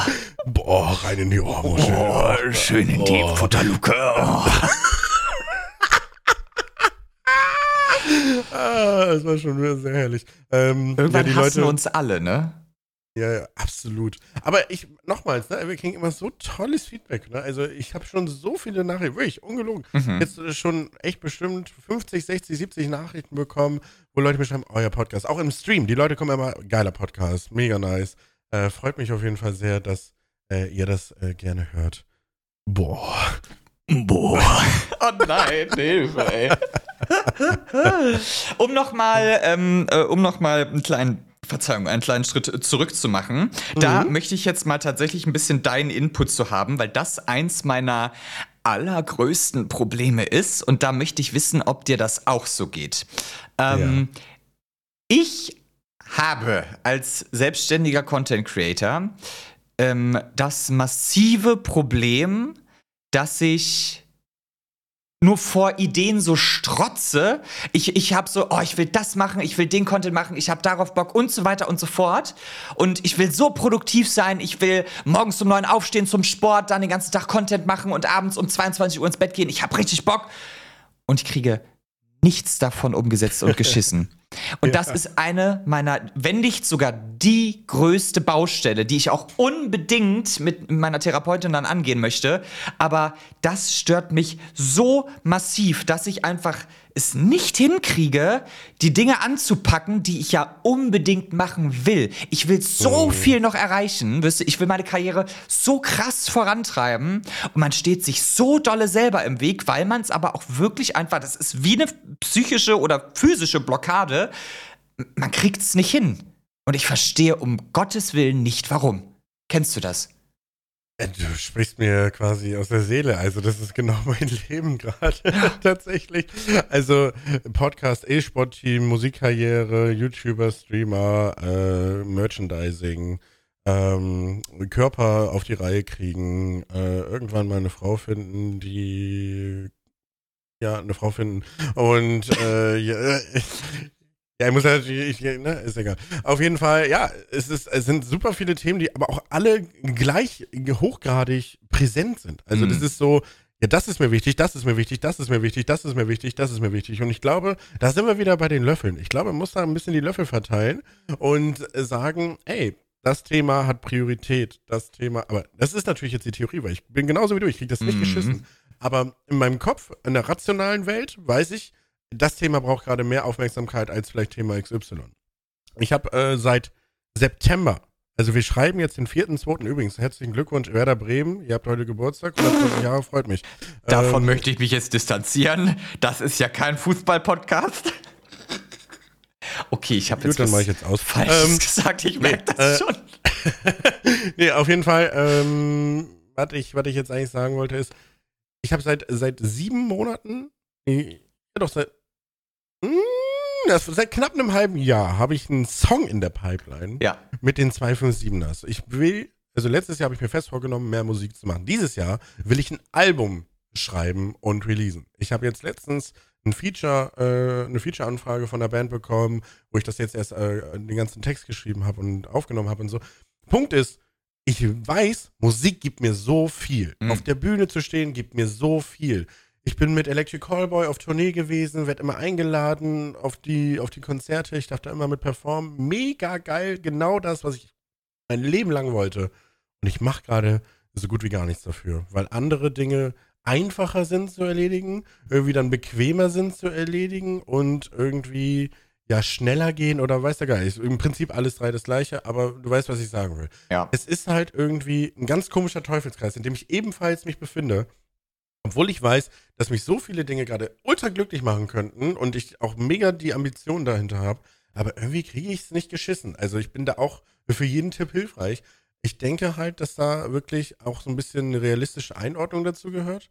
Boah, rein in die Ohrmuschel. Oh, schön in die oh. Futterluke. Oh. ah, das war schon sehr herrlich. Ähm, Irgendwann ja, die hassen Leute, uns alle, ne? Ja, ja, absolut. Aber ich, nochmals, ne, wir kriegen immer so tolles Feedback. Ne? Also ich habe schon so viele Nachrichten, wirklich, ungelogen. Mhm. Jetzt schon echt bestimmt 50, 60, 70 Nachrichten bekommen, wo Leute mir schreiben, euer Podcast, auch im Stream. Die Leute kommen immer, geiler Podcast, mega nice. Äh, freut mich auf jeden Fall sehr, dass äh, ihr das äh, gerne hört. Boah. Boah. Oh nein, Hilfe, ey. um nochmal ähm, äh, um noch einen kleinen Verzeihung, einen kleinen Schritt zurückzumachen. Mhm. Da möchte ich jetzt mal tatsächlich ein bisschen deinen Input zu haben, weil das eins meiner allergrößten Probleme ist und da möchte ich wissen, ob dir das auch so geht. Ähm, ja. Ich habe als selbstständiger Content Creator ähm, das massive Problem, dass ich nur vor Ideen so strotze. Ich, ich habe so, oh, ich will das machen, ich will den Content machen, ich habe darauf Bock und so weiter und so fort. Und ich will so produktiv sein, ich will morgens um neun aufstehen zum Sport, dann den ganzen Tag Content machen und abends um 22 Uhr ins Bett gehen. Ich habe richtig Bock. Und ich kriege nichts davon umgesetzt und geschissen. Und ja. das ist eine meiner, wenn nicht sogar die größte Baustelle, die ich auch unbedingt mit meiner Therapeutin dann angehen möchte. Aber das stört mich so massiv, dass ich einfach es nicht hinkriege, die Dinge anzupacken, die ich ja unbedingt machen will. Ich will so mhm. viel noch erreichen, weißt du, ich will meine Karriere so krass vorantreiben und man steht sich so dolle selber im Weg, weil man es aber auch wirklich einfach, das ist wie eine psychische oder physische Blockade, man kriegt es nicht hin. Und ich verstehe um Gottes Willen nicht warum. Kennst du das? Äh, du sprichst mir quasi aus der Seele. Also, das ist genau mein Leben gerade. Tatsächlich. Also, Podcast, E-Sport-Team, Musikkarriere, YouTuber, Streamer, äh, Merchandising, ähm, Körper auf die Reihe kriegen, äh, irgendwann mal eine Frau finden, die ja, eine Frau finden. Und äh, ja, ja, ich muss natürlich, ich, ne, ist egal. Auf jeden Fall, ja, es, ist, es sind super viele Themen, die aber auch alle gleich hochgradig präsent sind. Also mhm. das ist so, ja, das ist mir wichtig, das ist mir wichtig, das ist mir wichtig, das ist mir wichtig, das ist mir wichtig. Und ich glaube, da sind wir wieder bei den Löffeln. Ich glaube, man muss da ein bisschen die Löffel verteilen und sagen, ey, das Thema hat Priorität, das Thema, aber das ist natürlich jetzt die Theorie, weil ich bin genauso wie du, ich kriege das nicht mhm. geschissen. Aber in meinem Kopf, in der rationalen Welt, weiß ich, das Thema braucht gerade mehr Aufmerksamkeit als vielleicht Thema XY. Ich habe äh, seit September, also wir schreiben jetzt den 4.2. übrigens, herzlichen Glückwunsch Werder Bremen, ihr habt heute Geburtstag, 120 Jahre, freut mich. Davon ähm, möchte ich mich jetzt distanzieren, das ist ja kein Fußball-Podcast. Okay, ich habe jetzt dann mache ich jetzt aus. Falsches ähm, gesagt, ich merke nee, das äh, schon. nee, auf jeden Fall, ähm, was ich, was ich jetzt eigentlich sagen wollte ist, ich habe seit, seit sieben Monaten, ja doch seit, hm, das, seit knapp einem halben Jahr habe ich einen Song in der Pipeline ja. mit den 257ers. Ich will, also letztes Jahr habe ich mir fest vorgenommen, mehr Musik zu machen. Dieses Jahr will ich ein Album schreiben und releasen. Ich habe jetzt letztens ein Feature, äh, eine Feature-Anfrage von der Band bekommen, wo ich das jetzt erst äh, den ganzen Text geschrieben habe und aufgenommen habe und so. Punkt ist, ich weiß, Musik gibt mir so viel. Mhm. Auf der Bühne zu stehen gibt mir so viel. Ich bin mit Electric Callboy auf Tournee gewesen, werde immer eingeladen auf die, auf die Konzerte. Ich darf da immer mit performen. Mega geil, genau das, was ich mein Leben lang wollte. Und ich mache gerade so gut wie gar nichts dafür, weil andere Dinge einfacher sind zu erledigen, irgendwie dann bequemer sind zu erledigen und irgendwie ja schneller gehen oder weiß der Geist. Im Prinzip alles drei das gleiche, aber du weißt, was ich sagen will. Ja. Es ist halt irgendwie ein ganz komischer Teufelskreis, in dem ich ebenfalls mich befinde. Obwohl ich weiß, dass mich so viele Dinge gerade ultra glücklich machen könnten und ich auch mega die Ambitionen dahinter habe, aber irgendwie kriege ich es nicht geschissen. Also ich bin da auch für jeden Tipp hilfreich. Ich denke halt, dass da wirklich auch so ein bisschen eine realistische Einordnung dazu gehört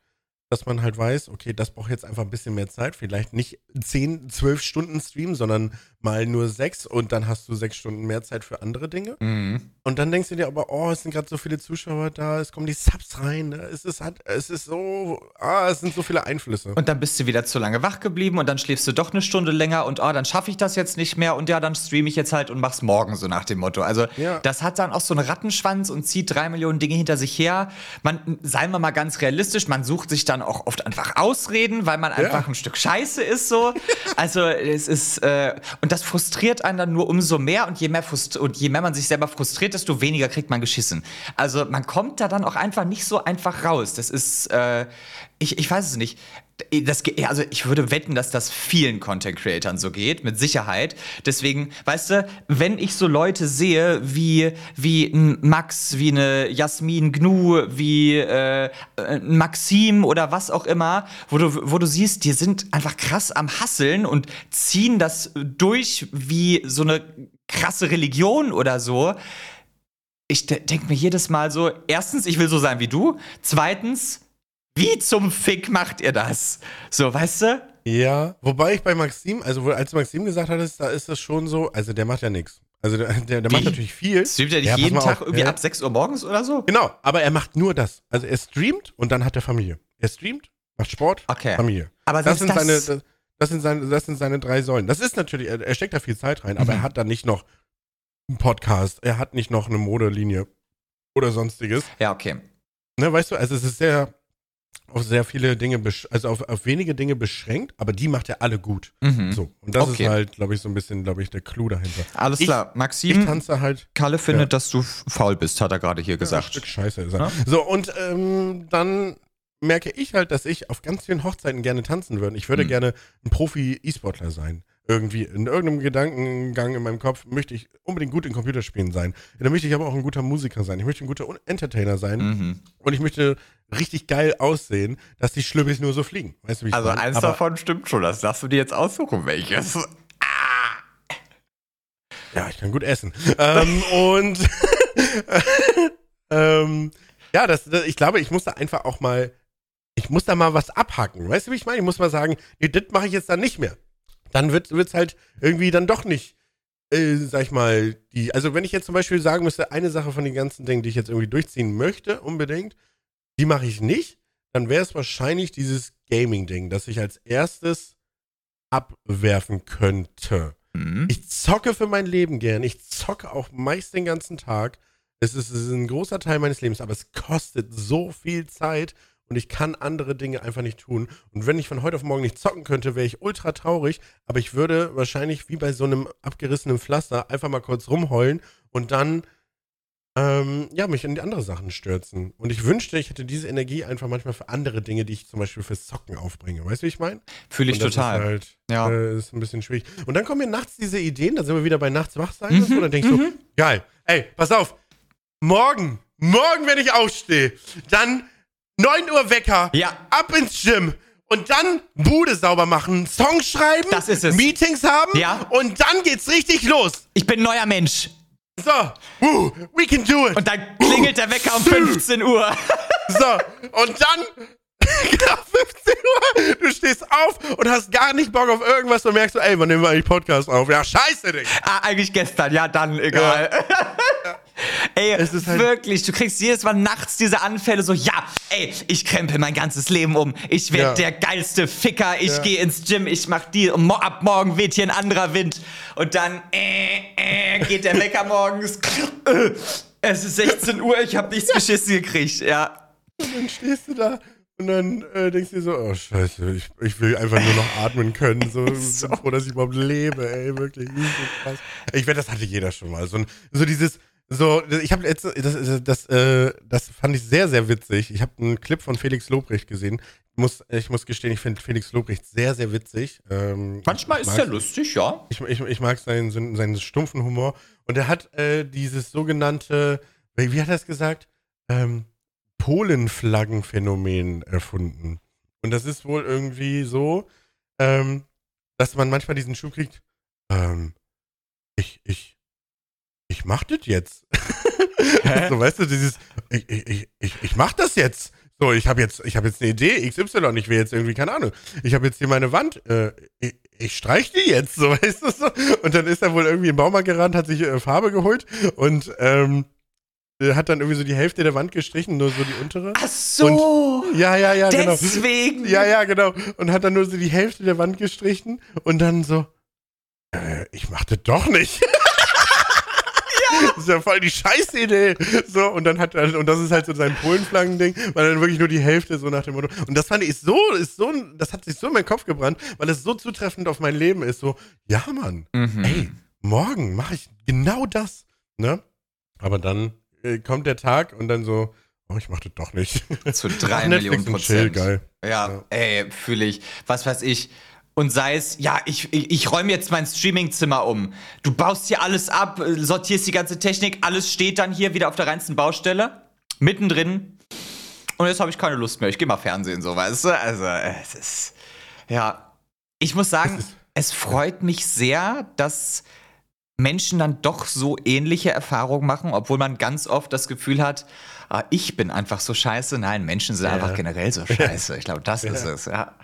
dass man halt weiß, okay, das braucht jetzt einfach ein bisschen mehr Zeit. Vielleicht nicht 10, 12 Stunden Stream, sondern mal nur sechs und dann hast du sechs Stunden mehr Zeit für andere Dinge. Mhm. Und dann denkst du dir aber, oh, es sind gerade so viele Zuschauer da, es kommen die Subs rein, ne? es ist halt, es ist so, ah, es sind so viele Einflüsse. Und dann bist du wieder zu lange wach geblieben und dann schläfst du doch eine Stunde länger und oh, dann schaffe ich das jetzt nicht mehr und ja, dann streame ich jetzt halt und mach's morgen, so nach dem Motto. Also ja. das hat dann auch so einen Rattenschwanz und zieht drei Millionen Dinge hinter sich her. Man, seien wir mal ganz realistisch, man sucht sich dann auch oft einfach Ausreden, weil man ja. einfach ein Stück Scheiße ist so. also es ist, äh, und das frustriert einen dann nur umso mehr und je mehr, und je mehr man sich selber frustriert, desto weniger kriegt man geschissen. Also man kommt da dann auch einfach nicht so einfach raus. Das ist, äh, ich, ich weiß es nicht. Das, also ich würde wetten, dass das vielen Content Creatern so geht, mit Sicherheit. Deswegen, weißt du, wenn ich so Leute sehe wie, wie ein Max, wie eine Jasmin Gnu, wie äh, ein Maxim oder was auch immer, wo du, wo du siehst, die sind einfach krass am Hasseln und ziehen das durch wie so eine krasse Religion oder so. Ich de denke mir jedes Mal so, erstens, ich will so sein wie du. Zweitens, wie zum Fick macht ihr das? So, weißt du? Ja, wobei ich bei Maxim, also als Maxim gesagt hat, da ist das schon so, also der macht ja nichts. Also der, der, der macht natürlich viel. Streamt er nicht ja, jeden Tag auf, irgendwie ja. ab 6 Uhr morgens oder so? Genau, aber er macht nur das. Also er streamt und dann hat er Familie. Er streamt, macht Sport, okay. Familie. Aber das sind, das seine, das, das, sind seine, das sind seine drei Säulen. Das ist natürlich, er, er steckt da viel Zeit rein, aber mhm. er hat da nicht noch einen Podcast, er hat nicht noch eine Modelinie oder sonstiges. Ja, okay. Ne, weißt du, also es ist sehr, auf sehr viele Dinge, also auf, auf wenige Dinge beschränkt, aber die macht er alle gut. Mhm. So. Und das okay. ist halt, glaube ich, so ein bisschen, glaube ich, der Clou dahinter. Alles ich, klar. Maxim, ich tanze halt. Kalle findet, ja. dass du faul bist, hat er gerade hier gesagt. Ja, ein Stück Scheiße ist er. Ja? So, und ähm, dann merke ich halt, dass ich auf ganz vielen Hochzeiten gerne tanzen würde. Ich würde mhm. gerne ein Profi-E-Sportler sein irgendwie in irgendeinem Gedankengang in meinem Kopf möchte ich unbedingt gut in Computerspielen sein. Da möchte ich aber auch ein guter Musiker sein. Ich möchte ein guter Entertainer sein. Mhm. Und ich möchte richtig geil aussehen, dass die Schlübbis nur so fliegen. Weißt du, wie ich Also meine? eins aber davon stimmt schon. Das darfst du dir jetzt aussuchen, welches. Ah. Ja, ich kann gut essen. ähm, und ähm, ja, das, das, ich glaube, ich muss da einfach auch mal, ich muss da mal was abhacken. Weißt du, wie ich meine? Ich muss mal sagen, nee, das mache ich jetzt dann nicht mehr dann wird es halt irgendwie dann doch nicht, äh, sag ich mal, die. Also, wenn ich jetzt zum Beispiel sagen müsste, eine Sache von den ganzen Dingen, die ich jetzt irgendwie durchziehen möchte, unbedingt, die mache ich nicht, dann wäre es wahrscheinlich dieses Gaming-Ding, das ich als erstes abwerfen könnte. Mhm. Ich zocke für mein Leben gern. Ich zocke auch meist den ganzen Tag. Es ist, es ist ein großer Teil meines Lebens, aber es kostet so viel Zeit und ich kann andere Dinge einfach nicht tun. Und wenn ich von heute auf morgen nicht zocken könnte, wäre ich ultra traurig, aber ich würde wahrscheinlich wie bei so einem abgerissenen Pflaster einfach mal kurz rumheulen und dann ähm, ja, mich in die andere Sachen stürzen. Und ich wünschte, ich hätte diese Energie einfach manchmal für andere Dinge, die ich zum Beispiel fürs Zocken aufbringe. Weißt du, wie ich meine? Fühle ich total. Ist halt, ja. Äh, ist ein bisschen schwierig. Und dann kommen mir nachts diese Ideen, da sind wir wieder bei nachts wach sein. Mhm, und dann denkst du, mhm. geil, ey, pass auf, morgen, morgen, wenn ich aufstehe, dann 9 Uhr Wecker, ja. ab ins Gym und dann Bude sauber machen, Songs schreiben, das ist es. Meetings haben ja. und dann geht's richtig los. Ich bin ein neuer Mensch. So, woo, we can do it. Und dann klingelt der Wecker um 15 Uhr. So, und dann genau 15 Uhr, du stehst auf und hast gar nicht Bock auf irgendwas und merkst so, ey, wann nehmen wir eigentlich Podcast auf? Ja, scheiße, Ding. Ah, eigentlich gestern, ja, dann, egal. Ja. ey, halt wirklich, du kriegst jedes Mal nachts diese Anfälle so, ja, ey, ich krempel mein ganzes Leben um. Ich werde ja. der geilste Ficker, ich ja. gehe ins Gym, ich mach die, und ab morgen weht hier ein anderer Wind. Und dann, äh, äh, geht der Wecker morgens. es ist 16 Uhr, ich habe nichts geschissen gekriegt, ja. Und dann stehst du da und dann äh, denkst du dir so, oh scheiße, ich, ich will einfach nur noch atmen können, so, so. froh, dass ich überhaupt lebe, ey, wirklich. So krass. Ich wette, das hatte jeder schon mal. So, so dieses, so, ich habe jetzt, das, das, äh, das fand ich sehr, sehr witzig. Ich habe einen Clip von Felix Lobrecht gesehen. Ich muss, ich muss gestehen, ich finde Felix Lobrecht sehr, sehr witzig. Ähm, Manchmal ist er lustig, ja. Ich, ich, ich mag seinen, seinen stumpfen Humor. Und er hat äh, dieses sogenannte, wie hat er es gesagt? Ähm, Polenflaggenphänomen erfunden. Und das ist wohl irgendwie so, ähm, dass man manchmal diesen Schub kriegt, ähm, ich, ich, ich mach das jetzt. so, weißt du, dieses, ich, ich, ich, ich mach das jetzt. So, ich habe jetzt, ich habe jetzt eine Idee, XY, ich will jetzt irgendwie, keine Ahnung, ich habe jetzt hier meine Wand, äh, ich, ich streich die jetzt, so, weißt du so. Und dann ist er wohl irgendwie im Baumarkt gerannt, hat sich äh, Farbe geholt und ähm, hat dann irgendwie so die Hälfte der Wand gestrichen, nur so die untere. Ach so. Und, ja, ja, ja, genau. Deswegen. Ja, ja, genau. Und hat dann nur so die Hälfte der Wand gestrichen und dann so, äh, ich mach das doch nicht. ja. Das ist ja voll die Scheißidee. So, und dann hat er, und das ist halt so sein Polenflaggen-Ding, weil dann wirklich nur die Hälfte so nach dem Motto. Und das fand ich so, ist so, das hat sich so in meinen Kopf gebrannt, weil es so zutreffend auf mein Leben ist. So, ja, Mann, mhm. ey, morgen mache ich genau das. Ne? Aber dann äh, kommt der Tag und dann so, Oh, ich mach das doch nicht. Zu drei Millionen Prozent. Chill, geil. Ja, ja. ey, fühle ich. Was weiß ich. Und sei es, ja, ich, ich, ich räume jetzt mein Streamingzimmer um. Du baust hier alles ab, sortierst die ganze Technik, alles steht dann hier wieder auf der reinsten Baustelle. Mittendrin. Und jetzt habe ich keine Lust mehr. Ich gehe mal Fernsehen, so, weißt du? Also, es ist. Ja. Ich muss sagen, es freut mich sehr, dass Menschen dann doch so ähnliche Erfahrungen machen, obwohl man ganz oft das Gefühl hat, ah, ich bin einfach so scheiße. Nein, Menschen sind ja. einfach generell so scheiße. Ich glaube, das ja. ist es, ja.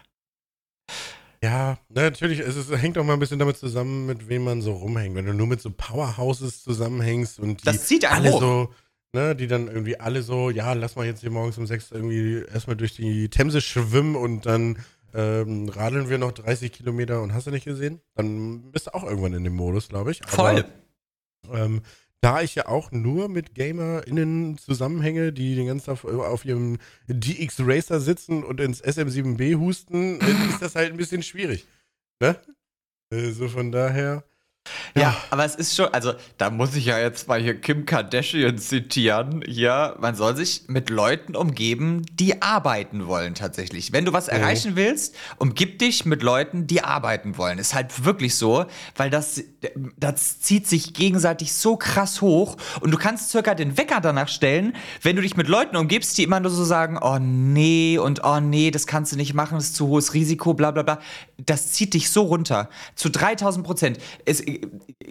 Ja, natürlich, es, ist, hängt auch mal ein bisschen damit zusammen, mit wem man so rumhängt. Wenn du nur mit so Powerhouses zusammenhängst und die das zieht alle hoch. so, ne, die dann irgendwie alle so, ja, lass mal jetzt hier morgens um sechs irgendwie erstmal durch die Themse schwimmen und dann ähm, radeln wir noch 30 Kilometer und hast du nicht gesehen? Dann bist du auch irgendwann in dem Modus, glaube ich. Voll. Aber, ähm, da ich ja auch nur mit GamerInnen zusammenhänge, die den ganzen Tag auf ihrem DX Racer sitzen und ins SM7B husten, ist das halt ein bisschen schwierig. Ne? So also von daher. Ja. ja. aber es ist schon, also da muss ich ja jetzt mal hier Kim Kardashian zitieren. Ja, man soll sich mit Leuten umgeben, die arbeiten wollen tatsächlich. Wenn du was mhm. erreichen willst, umgib dich mit Leuten, die arbeiten wollen. Ist halt wirklich so, weil das, das zieht sich gegenseitig so krass hoch und du kannst circa den Wecker danach stellen, wenn du dich mit Leuten umgibst, die immer nur so sagen, oh nee und oh nee, das kannst du nicht machen, das ist zu hohes Risiko, bla bla bla. Das zieht dich so runter. Zu 3000 Prozent. Es,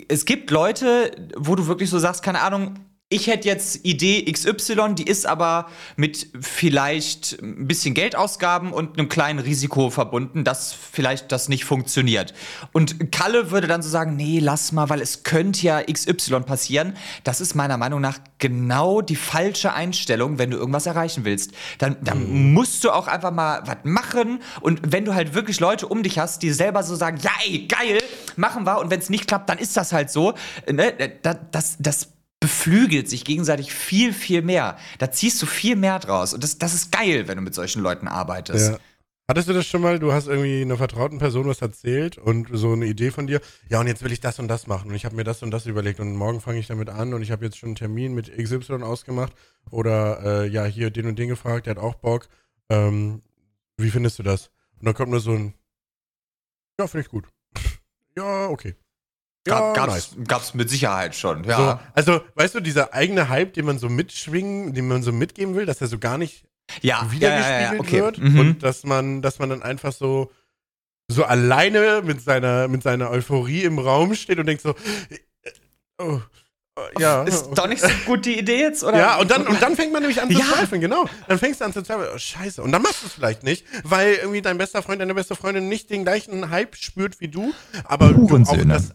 es gibt Leute, wo du wirklich so sagst, keine Ahnung, ich hätte jetzt Idee XY, die ist aber mit vielleicht ein bisschen Geldausgaben und einem kleinen Risiko verbunden, dass vielleicht das nicht funktioniert. Und Kalle würde dann so sagen, nee, lass mal, weil es könnte ja XY passieren. Das ist meiner Meinung nach genau die falsche Einstellung, wenn du irgendwas erreichen willst. Dann, dann mhm. musst du auch einfach mal was machen. Und wenn du halt wirklich Leute um dich hast, die selber so sagen, ja, ey, geil, machen wir. Und wenn es nicht klappt, dann ist das halt so. Ne? Das, das, das beflügelt sich gegenseitig viel, viel mehr. Da ziehst du viel mehr draus. Und das, das ist geil, wenn du mit solchen Leuten arbeitest. Ja. Hattest du das schon mal? Du hast irgendwie einer vertrauten Person was erzählt und so eine Idee von dir. Ja, und jetzt will ich das und das machen und ich habe mir das und das überlegt und morgen fange ich damit an und ich habe jetzt schon einen Termin mit XY ausgemacht oder äh, ja, hier den und den gefragt, der hat auch Bock. Ähm, wie findest du das? Und dann kommt nur so ein, ja, finde ich gut. Ja, okay. Ja, gab's, nice. gab's mit Sicherheit schon, ja. So, also, weißt du, dieser eigene Hype, den man so mitschwingen, den man so mitgeben will, dass er so gar nicht ja, wiedergespiegelt ja, ja, okay. wird mhm. und dass man, dass man dann einfach so, so alleine mit seiner, mit seiner Euphorie im Raum steht und denkt so, oh, ja. Ist doch nicht so gut die Idee jetzt, oder? Ja, und dann, und dann fängt man nämlich an zu ja. zweifeln, genau. Dann fängst du an zu zweifeln, oh, scheiße. Und dann machst du es vielleicht nicht, weil irgendwie dein bester Freund, deine beste Freundin nicht den gleichen Hype spürt wie du, aber du auch das,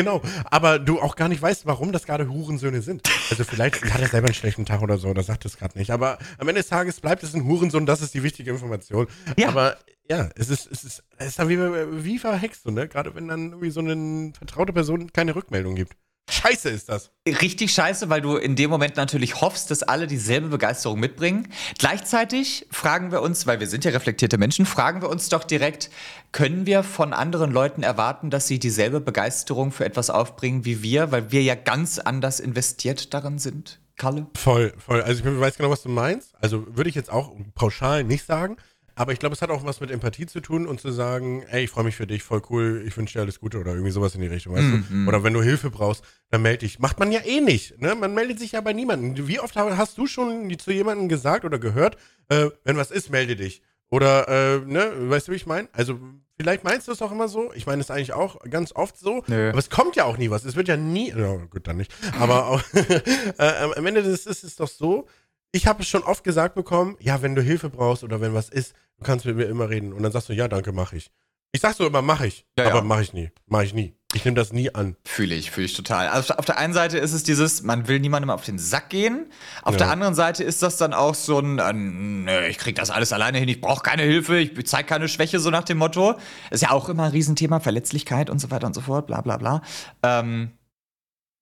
Genau, aber du auch gar nicht weißt, warum das gerade Hurensöhne sind. Also vielleicht hat er selber einen schlechten Tag oder so, oder sagt es gerade nicht. Aber am Ende des Tages bleibt es ein Hurensohn, das ist die wichtige Information. Ja. Aber ja, es ist, es ist, es ist dann wie, wie verhext du, ne? Gerade wenn dann irgendwie so eine vertraute Person keine Rückmeldung gibt. Scheiße ist das. Richtig scheiße, weil du in dem Moment natürlich hoffst, dass alle dieselbe Begeisterung mitbringen. Gleichzeitig fragen wir uns, weil wir sind ja reflektierte Menschen, fragen wir uns doch direkt, können wir von anderen Leuten erwarten, dass sie dieselbe Begeisterung für etwas aufbringen wie wir, weil wir ja ganz anders investiert darin sind? Kalle? Voll, voll. Also ich weiß genau, was du meinst. Also würde ich jetzt auch pauschal nicht sagen. Aber ich glaube, es hat auch was mit Empathie zu tun und zu sagen, ey, ich freue mich für dich, voll cool, ich wünsche dir alles Gute oder irgendwie sowas in die Richtung, weißt mm, du? Mm. Oder wenn du Hilfe brauchst, dann melde dich. Macht man ja eh nicht, ne? Man meldet sich ja bei niemandem. Wie oft hast du schon zu jemandem gesagt oder gehört, äh, wenn was ist, melde dich. Oder, äh, ne, weißt du, wie ich meine? Also, vielleicht meinst du es auch immer so. Ich meine es eigentlich auch ganz oft so. Nö. Aber es kommt ja auch nie was. Es wird ja nie, oh, gut, dann nicht. Aber auch, äh, am Ende des ist es doch so, ich habe es schon oft gesagt bekommen, ja, wenn du Hilfe brauchst oder wenn was ist, du kannst mit mir immer reden. Und dann sagst du, ja, danke, mach ich. Ich sag so immer, mach ich. Ja, aber ja. mach ich nie. Mach ich nie. Ich nehme das nie an. Fühle ich, fühle ich total. Also auf der einen Seite ist es dieses, man will niemandem auf den Sack gehen. Auf ja. der anderen Seite ist das dann auch so ein, äh, nö, ich krieg das alles alleine hin, ich brauche keine Hilfe, ich zeige keine Schwäche, so nach dem Motto. Ist ja auch immer ein Riesenthema, Verletzlichkeit und so weiter und so fort, bla bla bla. Ähm,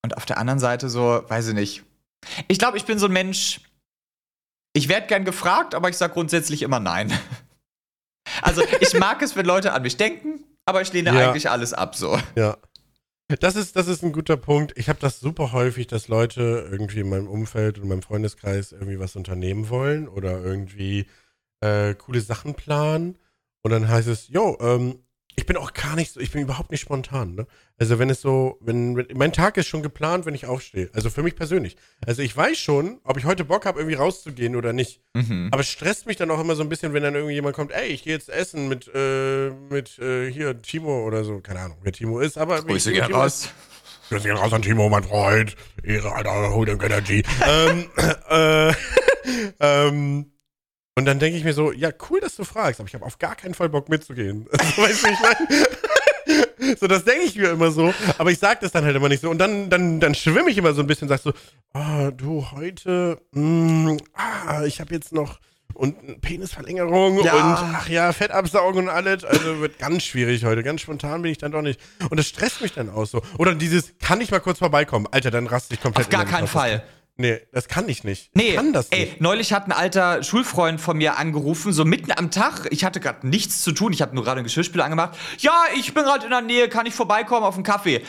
und auf der anderen Seite so, weiß ich nicht. Ich glaube, ich bin so ein Mensch, ich werde gern gefragt, aber ich sage grundsätzlich immer nein. Also ich mag es, wenn Leute an mich denken, aber ich lehne ja. eigentlich alles ab so. Ja. Das ist, das ist ein guter Punkt. Ich habe das super häufig, dass Leute irgendwie in meinem Umfeld und in meinem Freundeskreis irgendwie was unternehmen wollen oder irgendwie äh, coole Sachen planen. Und dann heißt es, jo, ähm, ich bin auch gar nicht so, ich bin überhaupt nicht spontan. Ne? Also wenn es so, wenn, wenn, mein Tag ist schon geplant, wenn ich aufstehe. Also für mich persönlich. Also ich weiß schon, ob ich heute Bock habe, irgendwie rauszugehen oder nicht. Mhm. Aber es stresst mich dann auch immer so ein bisschen, wenn dann irgendwie jemand kommt, ey, ich gehe jetzt essen mit, äh, mit äh, hier Timo oder so. Keine Ahnung, wer Timo ist, aber. Grüße gerne raus. Grüße gerne raus an Timo, mein Freund. Ehre, Alter, Holding Energy. ähm, äh, ähm, und dann denke ich mir so, ja, cool, dass du fragst, aber ich habe auf gar keinen Fall Bock mitzugehen. Weißt du, ich meine? so, das denke ich mir immer so, aber ich sage das dann halt immer nicht so. Und dann, dann, dann schwimme ich immer so ein bisschen und sag so, oh, du, heute, mh, mm, ah, ich habe jetzt noch und Penisverlängerung ja. und ach ja, Fett absaugen und alles. Also wird ganz schwierig heute. Ganz spontan bin ich dann doch nicht. Und das stresst mich dann auch so. Oder dieses, kann ich mal kurz vorbeikommen? Alter, dann raste ich komplett. Auf gar keinen Fall. Nee, das kann ich nicht. Nee, ich kann das nicht. Ey, neulich hat ein alter Schulfreund von mir angerufen, so mitten am Tag. Ich hatte gerade nichts zu tun. Ich habe nur gerade ein Geschirrspüler angemacht. Ja, ich bin gerade in der Nähe. Kann ich vorbeikommen auf einen Kaffee? Äh,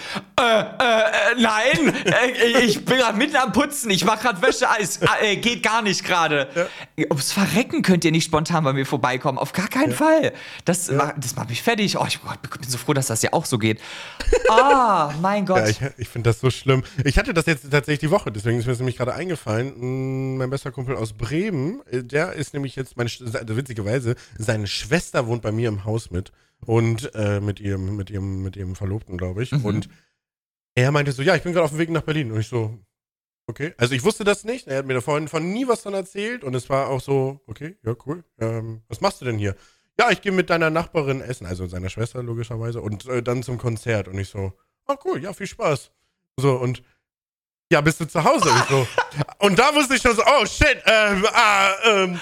äh, äh nein. äh, ich bin gerade mitten am Putzen. Ich mache gerade Wäsche. Alles, äh, geht gar nicht gerade. Ja. Ums Verrecken könnt ihr nicht spontan bei mir vorbeikommen. Auf gar keinen ja. Fall. Das, ja. das macht mich fertig. Oh, ich bin so froh, dass das ja auch so geht. Ah, oh, mein Gott. Ja, ich, ich finde das so schlimm. Ich hatte das jetzt tatsächlich die Woche. Deswegen ist mir nämlich gerade eingefallen. Hm, mein bester Kumpel aus Bremen, äh, der ist nämlich jetzt, meine, witzigerweise, seine Schwester wohnt bei mir im Haus mit. Und äh, mit ihrem, mit ihrem, mit ihrem Verlobten, glaube ich. Mhm. Und er meinte so, ja, ich bin gerade auf dem Weg nach Berlin. Und ich so, okay. Also ich wusste das nicht. Er hat mir da vorhin von nie was dann erzählt. Und es war auch so, okay, ja, cool. Ähm, was machst du denn hier? Ja, ich gehe mit deiner Nachbarin essen, also seiner Schwester logischerweise, und äh, dann zum Konzert. Und ich so, oh cool, ja, viel Spaß. So, und ja, bist du zu Hause? Und, so. und da wusste ich schon so, oh shit, ähm, ah, ähm,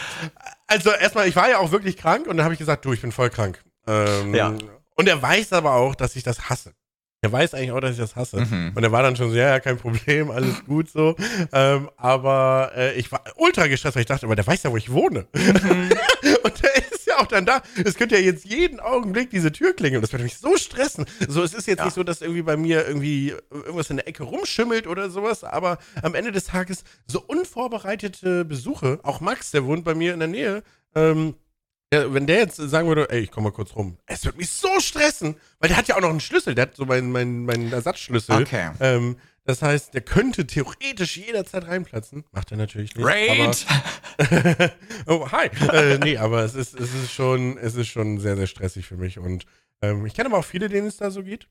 also erstmal, ich war ja auch wirklich krank und dann habe ich gesagt, du, ich bin voll krank. Ähm, ja. Und er weiß aber auch, dass ich das hasse. Er weiß eigentlich auch, dass ich das hasse. Mhm. Und er war dann schon so, ja, ja, kein Problem, alles gut so. Ähm, aber äh, ich war ultra gestresst, weil ich dachte, aber der weiß ja, wo ich wohne. Mhm. und der auch dann da. Es könnte ja jetzt jeden Augenblick diese Tür klingeln. Das würde mich so stressen. So, es ist jetzt ja. nicht so, dass irgendwie bei mir irgendwie irgendwas in der Ecke rumschimmelt oder sowas, aber am Ende des Tages so unvorbereitete Besuche, auch Max, der wohnt bei mir in der Nähe, ähm, ja, wenn der jetzt sagen würde, ey, ich komm mal kurz rum, es würde mich so stressen, weil der hat ja auch noch einen Schlüssel, der hat so meinen, meinen, meinen Ersatzschlüssel. Okay. Ähm, das heißt, der könnte theoretisch jederzeit reinplatzen. Macht er natürlich nicht. Raid! oh, hi! äh, nee, aber es ist, es, ist schon, es ist schon sehr, sehr stressig für mich. Und ähm, ich kenne aber auch viele, denen es da so geht.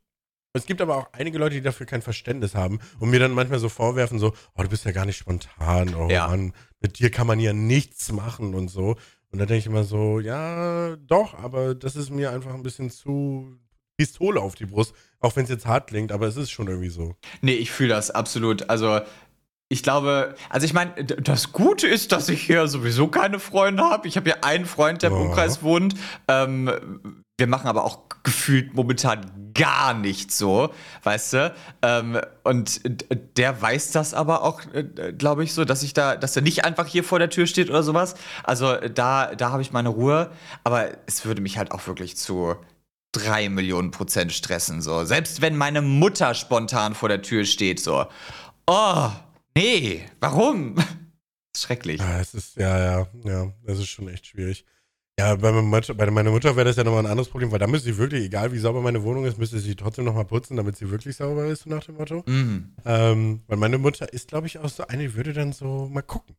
Es gibt aber auch einige Leute, die dafür kein Verständnis haben und mir dann manchmal so vorwerfen, so, oh, du bist ja gar nicht spontan, oh ja. Mann, mit dir kann man ja nichts machen und so. Und da denke ich immer so, ja, doch, aber das ist mir einfach ein bisschen zu Pistole auf die Brust, auch wenn es jetzt hart klingt, aber es ist schon irgendwie so. Nee, ich fühle das absolut. Also, ich glaube, also ich meine, das Gute ist, dass ich hier sowieso keine Freunde habe. Ich habe hier einen Freund, der im Umkreis wohnt. Ähm, wir machen aber auch gefühlt momentan gar nicht so, weißt du? Ähm, und der weiß das aber auch, äh, glaube ich, so, dass ich da, dass er nicht einfach hier vor der Tür steht oder sowas. Also da, da habe ich meine Ruhe. Aber es würde mich halt auch wirklich zu drei Millionen Prozent stressen. So. Selbst wenn meine Mutter spontan vor der Tür steht, so. Oh, nee, warum? Schrecklich. Ja, es ist, ja, ja, ja, das ist schon echt schwierig. Ja, bei, meiner Mutter wäre das ja nochmal ein anderes Problem, weil da müsste sie wirklich, egal wie sauber meine Wohnung ist, müsste sie trotzdem nochmal putzen, damit sie wirklich sauber ist, nach dem Motto. Mhm. Ähm, weil meine Mutter ist, glaube ich, auch so eine, die würde dann so mal gucken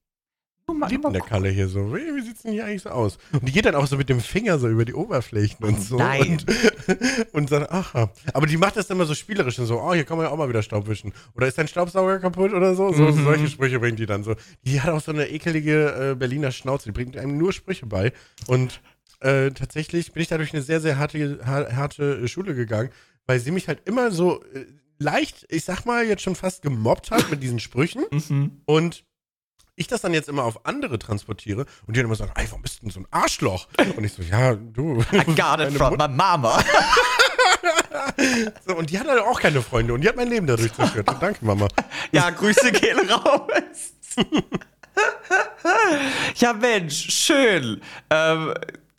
mal, der Kalle hier so. Wie, wie sieht's denn hier eigentlich so aus? Und die geht dann auch so mit dem Finger so über die Oberflächen und so. Nein. Und, und sagt, ach, aber die macht das dann immer so spielerisch und so, oh, hier kann man ja auch mal wieder Staub wischen. Oder ist dein Staubsauger kaputt oder so? so mhm. Solche Sprüche bringt die dann so. Die hat auch so eine ekelige äh, Berliner Schnauze, die bringt einem nur Sprüche bei. Und äh, tatsächlich bin ich dadurch eine sehr, sehr harte, harte Schule gegangen, weil sie mich halt immer so äh, leicht, ich sag mal, jetzt schon fast gemobbt hat mit diesen Sprüchen. Mhm. Und ich das dann jetzt immer auf andere transportiere und die dann immer sagen, ey, warum bist du denn so ein Arschloch? Und ich so, ja, du. I got it from my mama. so, und die hat halt auch keine Freunde und die hat mein Leben dadurch zerstört. Danke, Mama. Ja, Grüße gehen raus. ja, Mensch, schön. Ähm,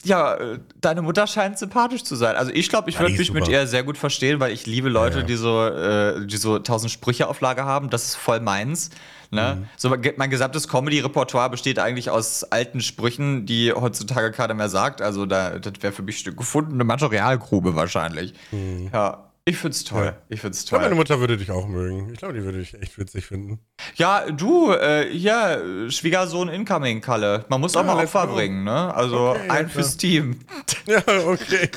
ja, äh, deine Mutter scheint sympathisch zu sein. Also ich glaube, ich Ja, würde mich mit super. ihr sehr gut verstehen, weil ich liebe Leute, Ja, ja. die so, äh, die so tausend Sprüche auf Lager haben. Das ist voll meins. Ne? Mhm. So mein, gesamtes Comedy-Repertoire besteht eigentlich aus alten Sprüchen, die heutzutage keiner mehr sagt. Also da, das wäre für mich eine gefundene Materialgrube wahrscheinlich. Ja, ich find's toll. Ja. Ich find's toll. meine Mutter würde dich auch mögen. Ich glaube, die würde dich echt witzig finden. Ja, du, äh, ja, Schwiegersohn incoming, Kalle. Man muss auch Ja, mal Opfer go. bringen, ne? Also Okay, ja, ein fürs Team. Ja, okay.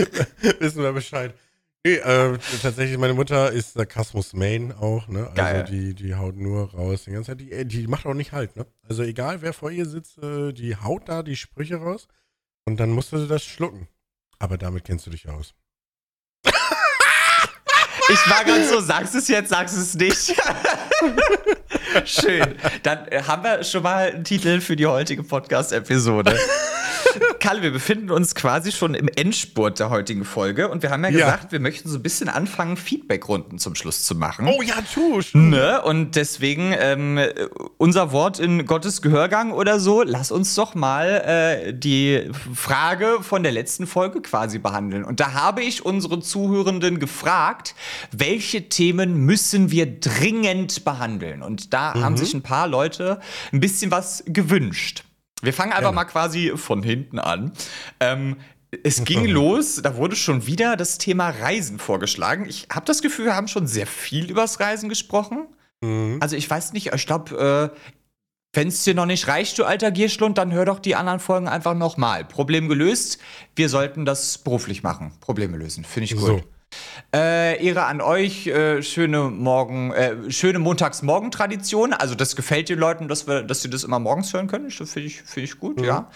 Wissen wir Bescheid. Nee, äh, tatsächlich, meine Mutter ist Sarkasmus Main auch, ne? Also Geil. die, die haut nur raus die ganze Zeit. Die, die macht auch nicht halt, ne? Also egal, wer vor ihr sitzt, äh, die haut da die Sprüche raus und dann musst du das schlucken. Aber damit kennst du dich aus. Ich war gerade so, sagst es jetzt, sagst es nicht. Schön. Dann äh, haben wir schon mal einen Titel für die heutige Podcast-Episode. Kalle, wir befinden uns quasi schon im Endspurt der heutigen Folge und wir haben ja Ja. gesagt, wir möchten so ein bisschen anfangen, Feedback-Runden zum Schluss zu machen. Oh ja, tu! stimmt. Ne? Und deswegen ähm, unser Wort in Gottes Gehörgang oder so, lass uns doch mal äh, die Frage von der letzten Folge quasi behandeln. Und da habe ich unsere Zuhörenden gefragt, welche Themen müssen wir dringend behandeln? Und da haben sich ein paar Leute ein bisschen was gewünscht. Wir fangen einfach mal quasi von hinten an. Ähm, es ging los, da wurde schon wieder das Thema Reisen vorgeschlagen. Ich habe das Gefühl, wir haben schon sehr viel übers Reisen gesprochen. Mhm. Also ich weiß nicht, ich glaube, äh, wenn es dir noch nicht reicht, du alter Gierschlund, dann hör doch die anderen Folgen einfach nochmal. Problem gelöst. Wir sollten das beruflich machen. Probleme lösen. Finde ich gut. So. Äh, Ehre an euch, äh, schöne Morgen, äh, schöne Montagsmorgen-Tradition. Also das gefällt den Leuten, dass wir, dass sie das immer morgens hören können. Das finde ich, finde ich gut, ja.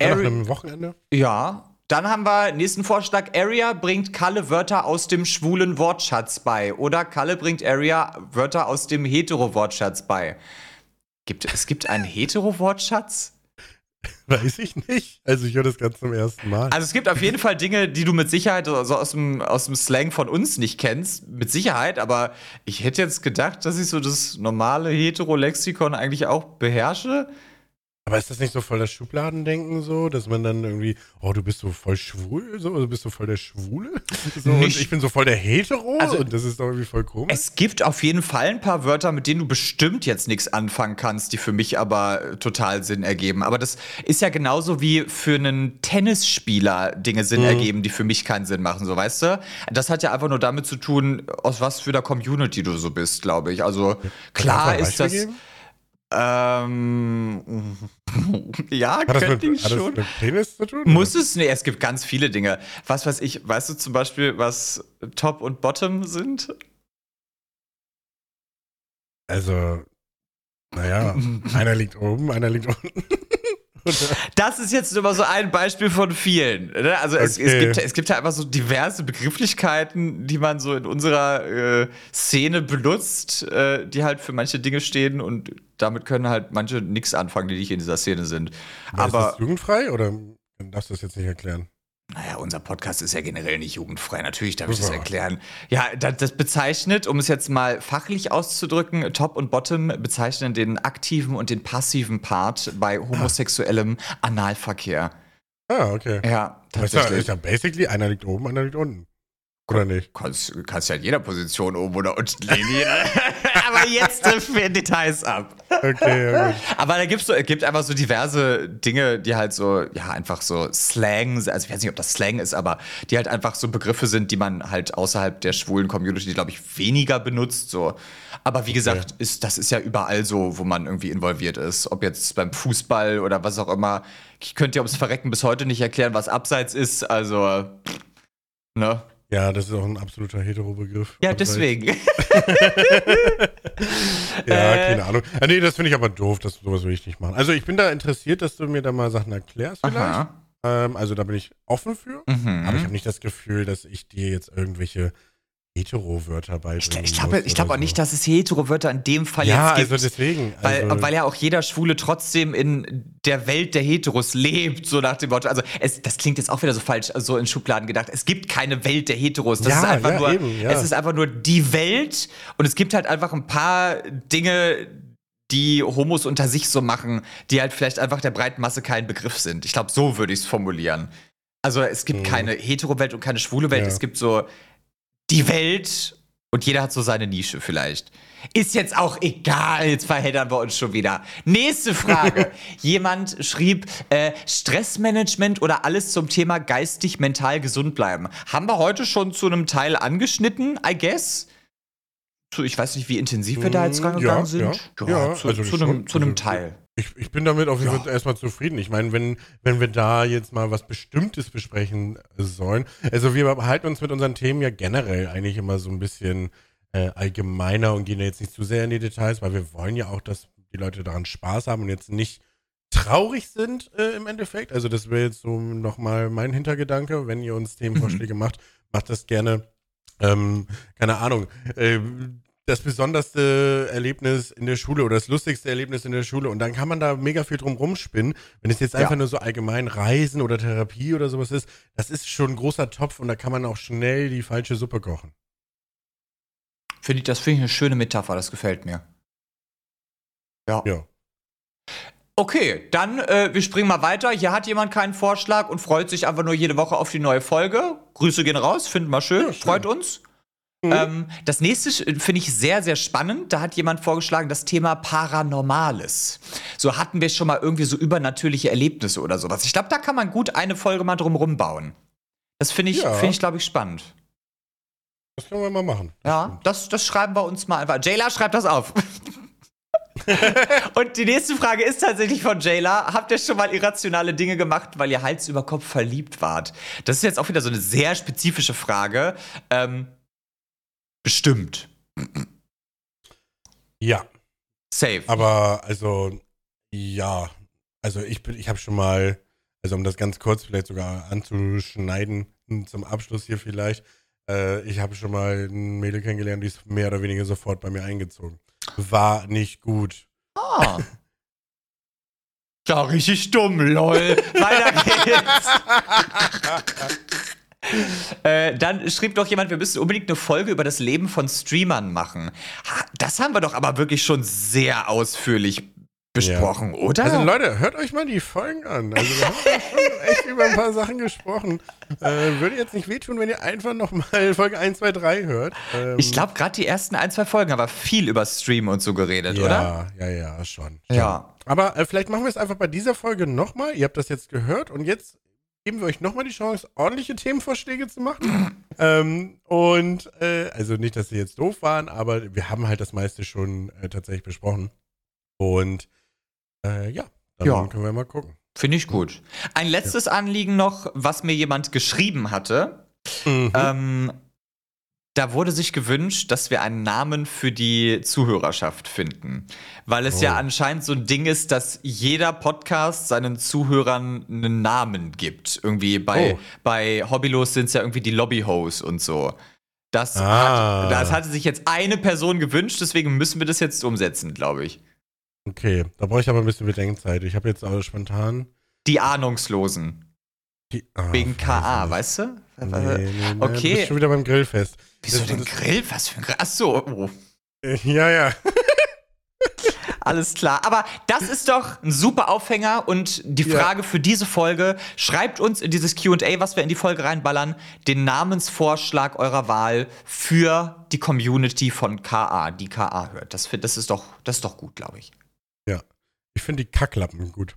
Nach Ari- einem Wochenende? ja. Dann haben wir nächsten Vorschlag. Area bringt Kalle Wörter aus dem schwulen Wortschatz bei. Oder Kalle bringt Area Wörter aus dem hetero-Wortschatz bei. Gibt, es gibt einen hetero-Wortschatz? Weiß ich nicht. Also ich höre das ganz zum ersten Mal. Also es gibt auf jeden Fall Dinge, die du mit Sicherheit so aus dem, aus dem Slang von uns nicht kennst. Mit Sicherheit, aber ich hätte jetzt gedacht, dass ich so das normale Hetero-Lexikon eigentlich auch beherrsche. Aber ist das nicht so voll das Schubladendenken so, dass man dann irgendwie, oh, du bist so voll schwul, so, also bist du voll der Schwule? So, und ich bin so voll der Hetero Also- und das ist doch irgendwie voll komisch. Es gibt auf jeden Fall ein paar Wörter, mit denen du bestimmt jetzt nichts anfangen kannst, die für mich aber äh, total Sinn ergeben. Aber das ist ja genauso wie für einen Tennisspieler Dinge Sinn ergeben, die für mich keinen Sinn machen, so weißt du? Das hat ja einfach nur damit zu tun, aus was für der Community du so bist, glaube ich. Also klar du ist das. Geben? Ähm, ja, Hat das, könnte mit, ich hat das schon. mit Penis zu tun? Muss es? Nee, es gibt ganz viele Dinge. Was weiß ich, weißt du zum Beispiel, was Top und Bottom sind? Also, naja, einer liegt oben, einer liegt unten. Das ist jetzt immer so ein Beispiel von vielen. Ne? Also es, es, Okay. gibt, es gibt ja einfach so diverse Begrifflichkeiten, die man so in unserer äh, Szene benutzt, äh, die halt für manche Dinge stehen und damit können halt manche nichts anfangen, die nicht in dieser Szene sind. Aber ist Aber das jugendfrei oder darfst du das jetzt nicht erklären? Naja, unser Podcast ist ja generell nicht jugendfrei. Natürlich darf ich das erklären. Ja, das, das bezeichnet, um es jetzt mal fachlich auszudrücken, Top und Bottom bezeichnen den aktiven und den passiven Part bei homosexuellem Analverkehr. Ah, okay. Ja, Das ist ja, tatsächlich. ist ja basically, einer liegt oben, einer liegt unten. Oder nicht? Kannst, kannst ja in jeder Position oben oder unten liegen. Aber jetzt äh, für Details ab. Okay, ja gut. Aber da gibt's so, es gibt einfach so diverse Dinge, die halt so, ja, einfach so Slang, also ich weiß nicht, ob das Slang ist, aber die halt einfach so Begriffe sind, die man halt außerhalb der schwulen Community, glaube ich, weniger benutzt. So. Aber wie gesagt, ist, das ist ja überall so, wo man irgendwie involviert ist. Ob jetzt beim Fußball oder was auch immer. Ich könnte dir ums Verrecken bis heute nicht erklären, was Abseits ist. Also, pff, ne? Ja, das ist auch ein absoluter Hetero-Begriff. Ja, deswegen. Ja, Äh. keine Ahnung. Ah, nee, das finde ich aber doof, das, sowas will ich nicht machen. Also ich bin da interessiert, dass du mir da mal Sachen erklärst vielleicht. Ähm, also da bin ich offen für. Mhm. Aber ich habe nicht das Gefühl, dass ich dir jetzt irgendwelche Hetero-Wörter beibringen Ich, ich glaube ich glaub auch nicht, so. dass es Hetero-Wörter in dem Fall Ja, jetzt gibt. also deswegen. weil, also, weil ja auch jeder Schwule trotzdem in der Welt der Heteros lebt, so nach dem Motto. Also, es, das klingt jetzt auch wieder so falsch, so in Schubladen gedacht. Es gibt keine Welt der Heteros. Das Ja, ist einfach ja, nur, eben, ja. es ist einfach nur die Welt und es gibt halt einfach ein paar Dinge, die Homos unter sich so machen, die halt vielleicht einfach der breiten Masse kein Begriff sind. Ich glaube, so würde ich es formulieren. Also es gibt mhm. keine hetero Welt und keine schwule Welt. Ja. Es gibt so die Welt und jeder hat so seine Nische vielleicht. Ist jetzt auch egal, jetzt verheddern wir uns schon wieder. Nächste Frage. Jemand schrieb, äh, Stressmanagement oder alles zum Thema geistig, mental gesund bleiben. Haben wir heute schon zu einem Teil angeschnitten, I guess? ich weiß nicht, wie intensiv wir da jetzt mm, rangegangen ja, sind. Ja, ja, ja zu, also zu, einem, zu, einem, also Teil. Ich, ich, bin damit auf jeden Fall erstmal zufrieden. Ich meine, wenn, wenn wir da jetzt mal was Bestimmtes besprechen sollen, also wir halten uns mit unseren Themen ja generell eigentlich immer so ein bisschen äh, allgemeiner und gehen jetzt nicht zu sehr in die Details, weil wir wollen ja auch, dass die Leute daran Spaß haben und jetzt nicht traurig sind äh, im Endeffekt. Also das wäre jetzt so nochmal mein Hintergedanke. Wenn ihr uns Themenvorschläge macht, macht das gerne. Ähm, keine Ahnung. Äh, das besonderste Erlebnis in der Schule oder das lustigste Erlebnis in der Schule und dann kann man da mega viel drum rumspinnen. Wenn es jetzt einfach ja. nur so allgemein Reisen oder Therapie oder sowas ist, das ist schon ein großer Topf und da kann man auch schnell die falsche Suppe kochen. Finde ich, das finde ich eine schöne Metapher, das gefällt mir. Ja. Ja. Okay, dann äh, wir springen mal weiter. Hier hat jemand keinen Vorschlag und freut sich einfach nur jede Woche auf die neue Folge. Grüße gehen raus, finden wir schön, ja, schön. freut uns. Mhm. Ähm, das nächste finde ich sehr, sehr spannend. Da hat jemand vorgeschlagen, das Thema Paranormales. So hatten wir schon mal irgendwie so übernatürliche Erlebnisse oder sowas. Ich glaube, da kann man gut eine Folge mal drum rumbauen. Das finde ich, ja. finde ich, glaube ich, spannend. Das können wir mal machen. ja, das, das schreiben wir uns mal einfach. Jayla, schreibt das auf. Und die nächste Frage ist tatsächlich von Jayla. Habt ihr schon mal irrationale Dinge gemacht, weil ihr Hals über Kopf verliebt wart? Das ist jetzt auch wieder so eine sehr spezifische Frage. Ähm, bestimmt. Ja. Safe. Aber also, ja. Also ich bin, ich habe schon mal, also um das ganz kurz vielleicht sogar anzuschneiden, zum Abschluss hier vielleicht, äh, ich habe schon mal ein Mädel kennengelernt, die ist mehr oder weniger sofort bei mir eingezogen. War nicht gut. Ah. Ja, richtig dumm, lol. Weiter geht's. äh, dann schrieb doch jemand, wir müssen unbedingt eine Folge über das Leben von Streamern machen. Das haben wir doch aber wirklich schon sehr ausführlich besprochen, ja. oder? Also Leute, hört euch mal die Folgen an. Also wir haben ja schon echt über ein paar Sachen gesprochen. Äh, würde jetzt nicht wehtun, wenn ihr einfach nochmal Folge 1, 2, 3 hört. Ähm, ich glaube, gerade die ersten ein, zwei Folgen haben wir viel über Stream und so geredet, ja, oder? Ja, ja, schon. Ja. Aber äh, vielleicht machen wir es einfach bei dieser Folge nochmal. Ihr habt das jetzt gehört und jetzt geben wir euch nochmal die Chance, ordentliche Themenvorschläge zu machen. ähm, und äh, also nicht, dass sie jetzt doof waren, aber wir haben halt das meiste schon äh, tatsächlich besprochen. Und äh, ja, dann ja. können wir mal gucken. Finde ich gut. Ein letztes ja. Anliegen noch, was mir jemand geschrieben hatte. Mhm. Ähm, da wurde sich gewünscht, dass wir einen Namen für die Zuhörerschaft finden. Weil es oh. ja anscheinend so ein Ding ist, dass jeder Podcast seinen Zuhörern einen Namen gibt. Irgendwie bei, oh. bei Hobbylos sind es ja irgendwie die Lobbyhosts und so. Das, ah. hat, das hatte sich jetzt eine Person gewünscht, deswegen müssen wir das jetzt umsetzen, glaube ich. Okay, da brauche ich aber ein bisschen Bedenkzeit. Ich habe jetzt aber spontan. Die Ahnungslosen. Die, oh, Wegen KA, weißt du? Nee, nee, nee, okay. Du bist schon wieder beim Grillfest. Wieso das, denn Grill? Was für ein Grill? Achso. Oh. Ja, ja. Alles klar. Aber das ist doch ein super Aufhänger und die Frage ja. für diese Folge: Schreibt uns in dieses QA, was wir in die Folge reinballern, den Namensvorschlag eurer Wahl für die Community von KA, die KA hört. Das, das, ist, doch, das ist doch gut, glaube ich. Ja. Ich finde die Kacklappen gut.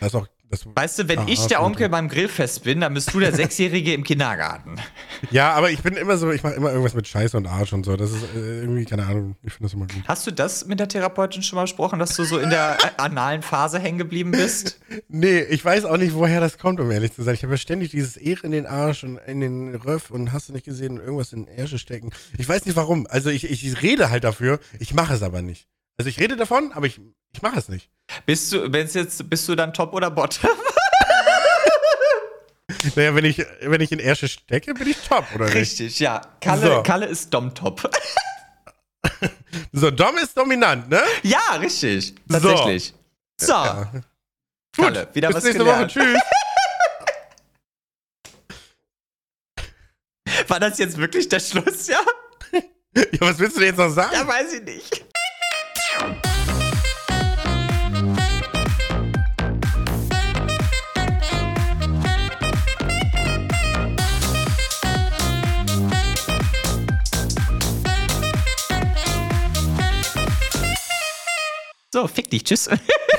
Das ist auch das weißt du, wenn ah, ich der Onkel beim Grillfest bin, dann bist du der Sechsjährige im Kindergarten. Ja, aber ich bin immer so, ich mache immer irgendwas mit Scheiße und Arsch und so. Das ist äh, irgendwie, keine Ahnung, ich finde das immer gut. Hast du das mit der Therapeutin schon mal besprochen, dass du so in der analen Phase hängen geblieben bist? nee, ich weiß auch nicht, woher das kommt, um ehrlich zu sein. Ich habe ja ständig dieses Ehr in den Arsch und in den Röff und hast du nicht gesehen, irgendwas in den Ärsche stecken. Ich weiß nicht warum. Also ich, ich rede halt dafür, ich mache es aber nicht. Also ich rede davon, aber ich, ich mache es nicht. Bist du, wenn jetzt, bist du dann Top oder Bottom? Naja, wenn ich, wenn ich in Ersche stecke, bin ich top, oder nicht? Richtig, ja. Kalle, so. Kalle ist Dom-Top. so, Dom ist dominant, ne? Ja, richtig. Tatsächlich. So. so. Ja. Kalle, Gut, wieder bis was nächste gelernt. Woche. Tschüss. War das jetzt wirklich der Schluss, ja? ja, was willst du denn jetzt noch sagen? Ja, weiß ich nicht. So, fick dich, tschüss.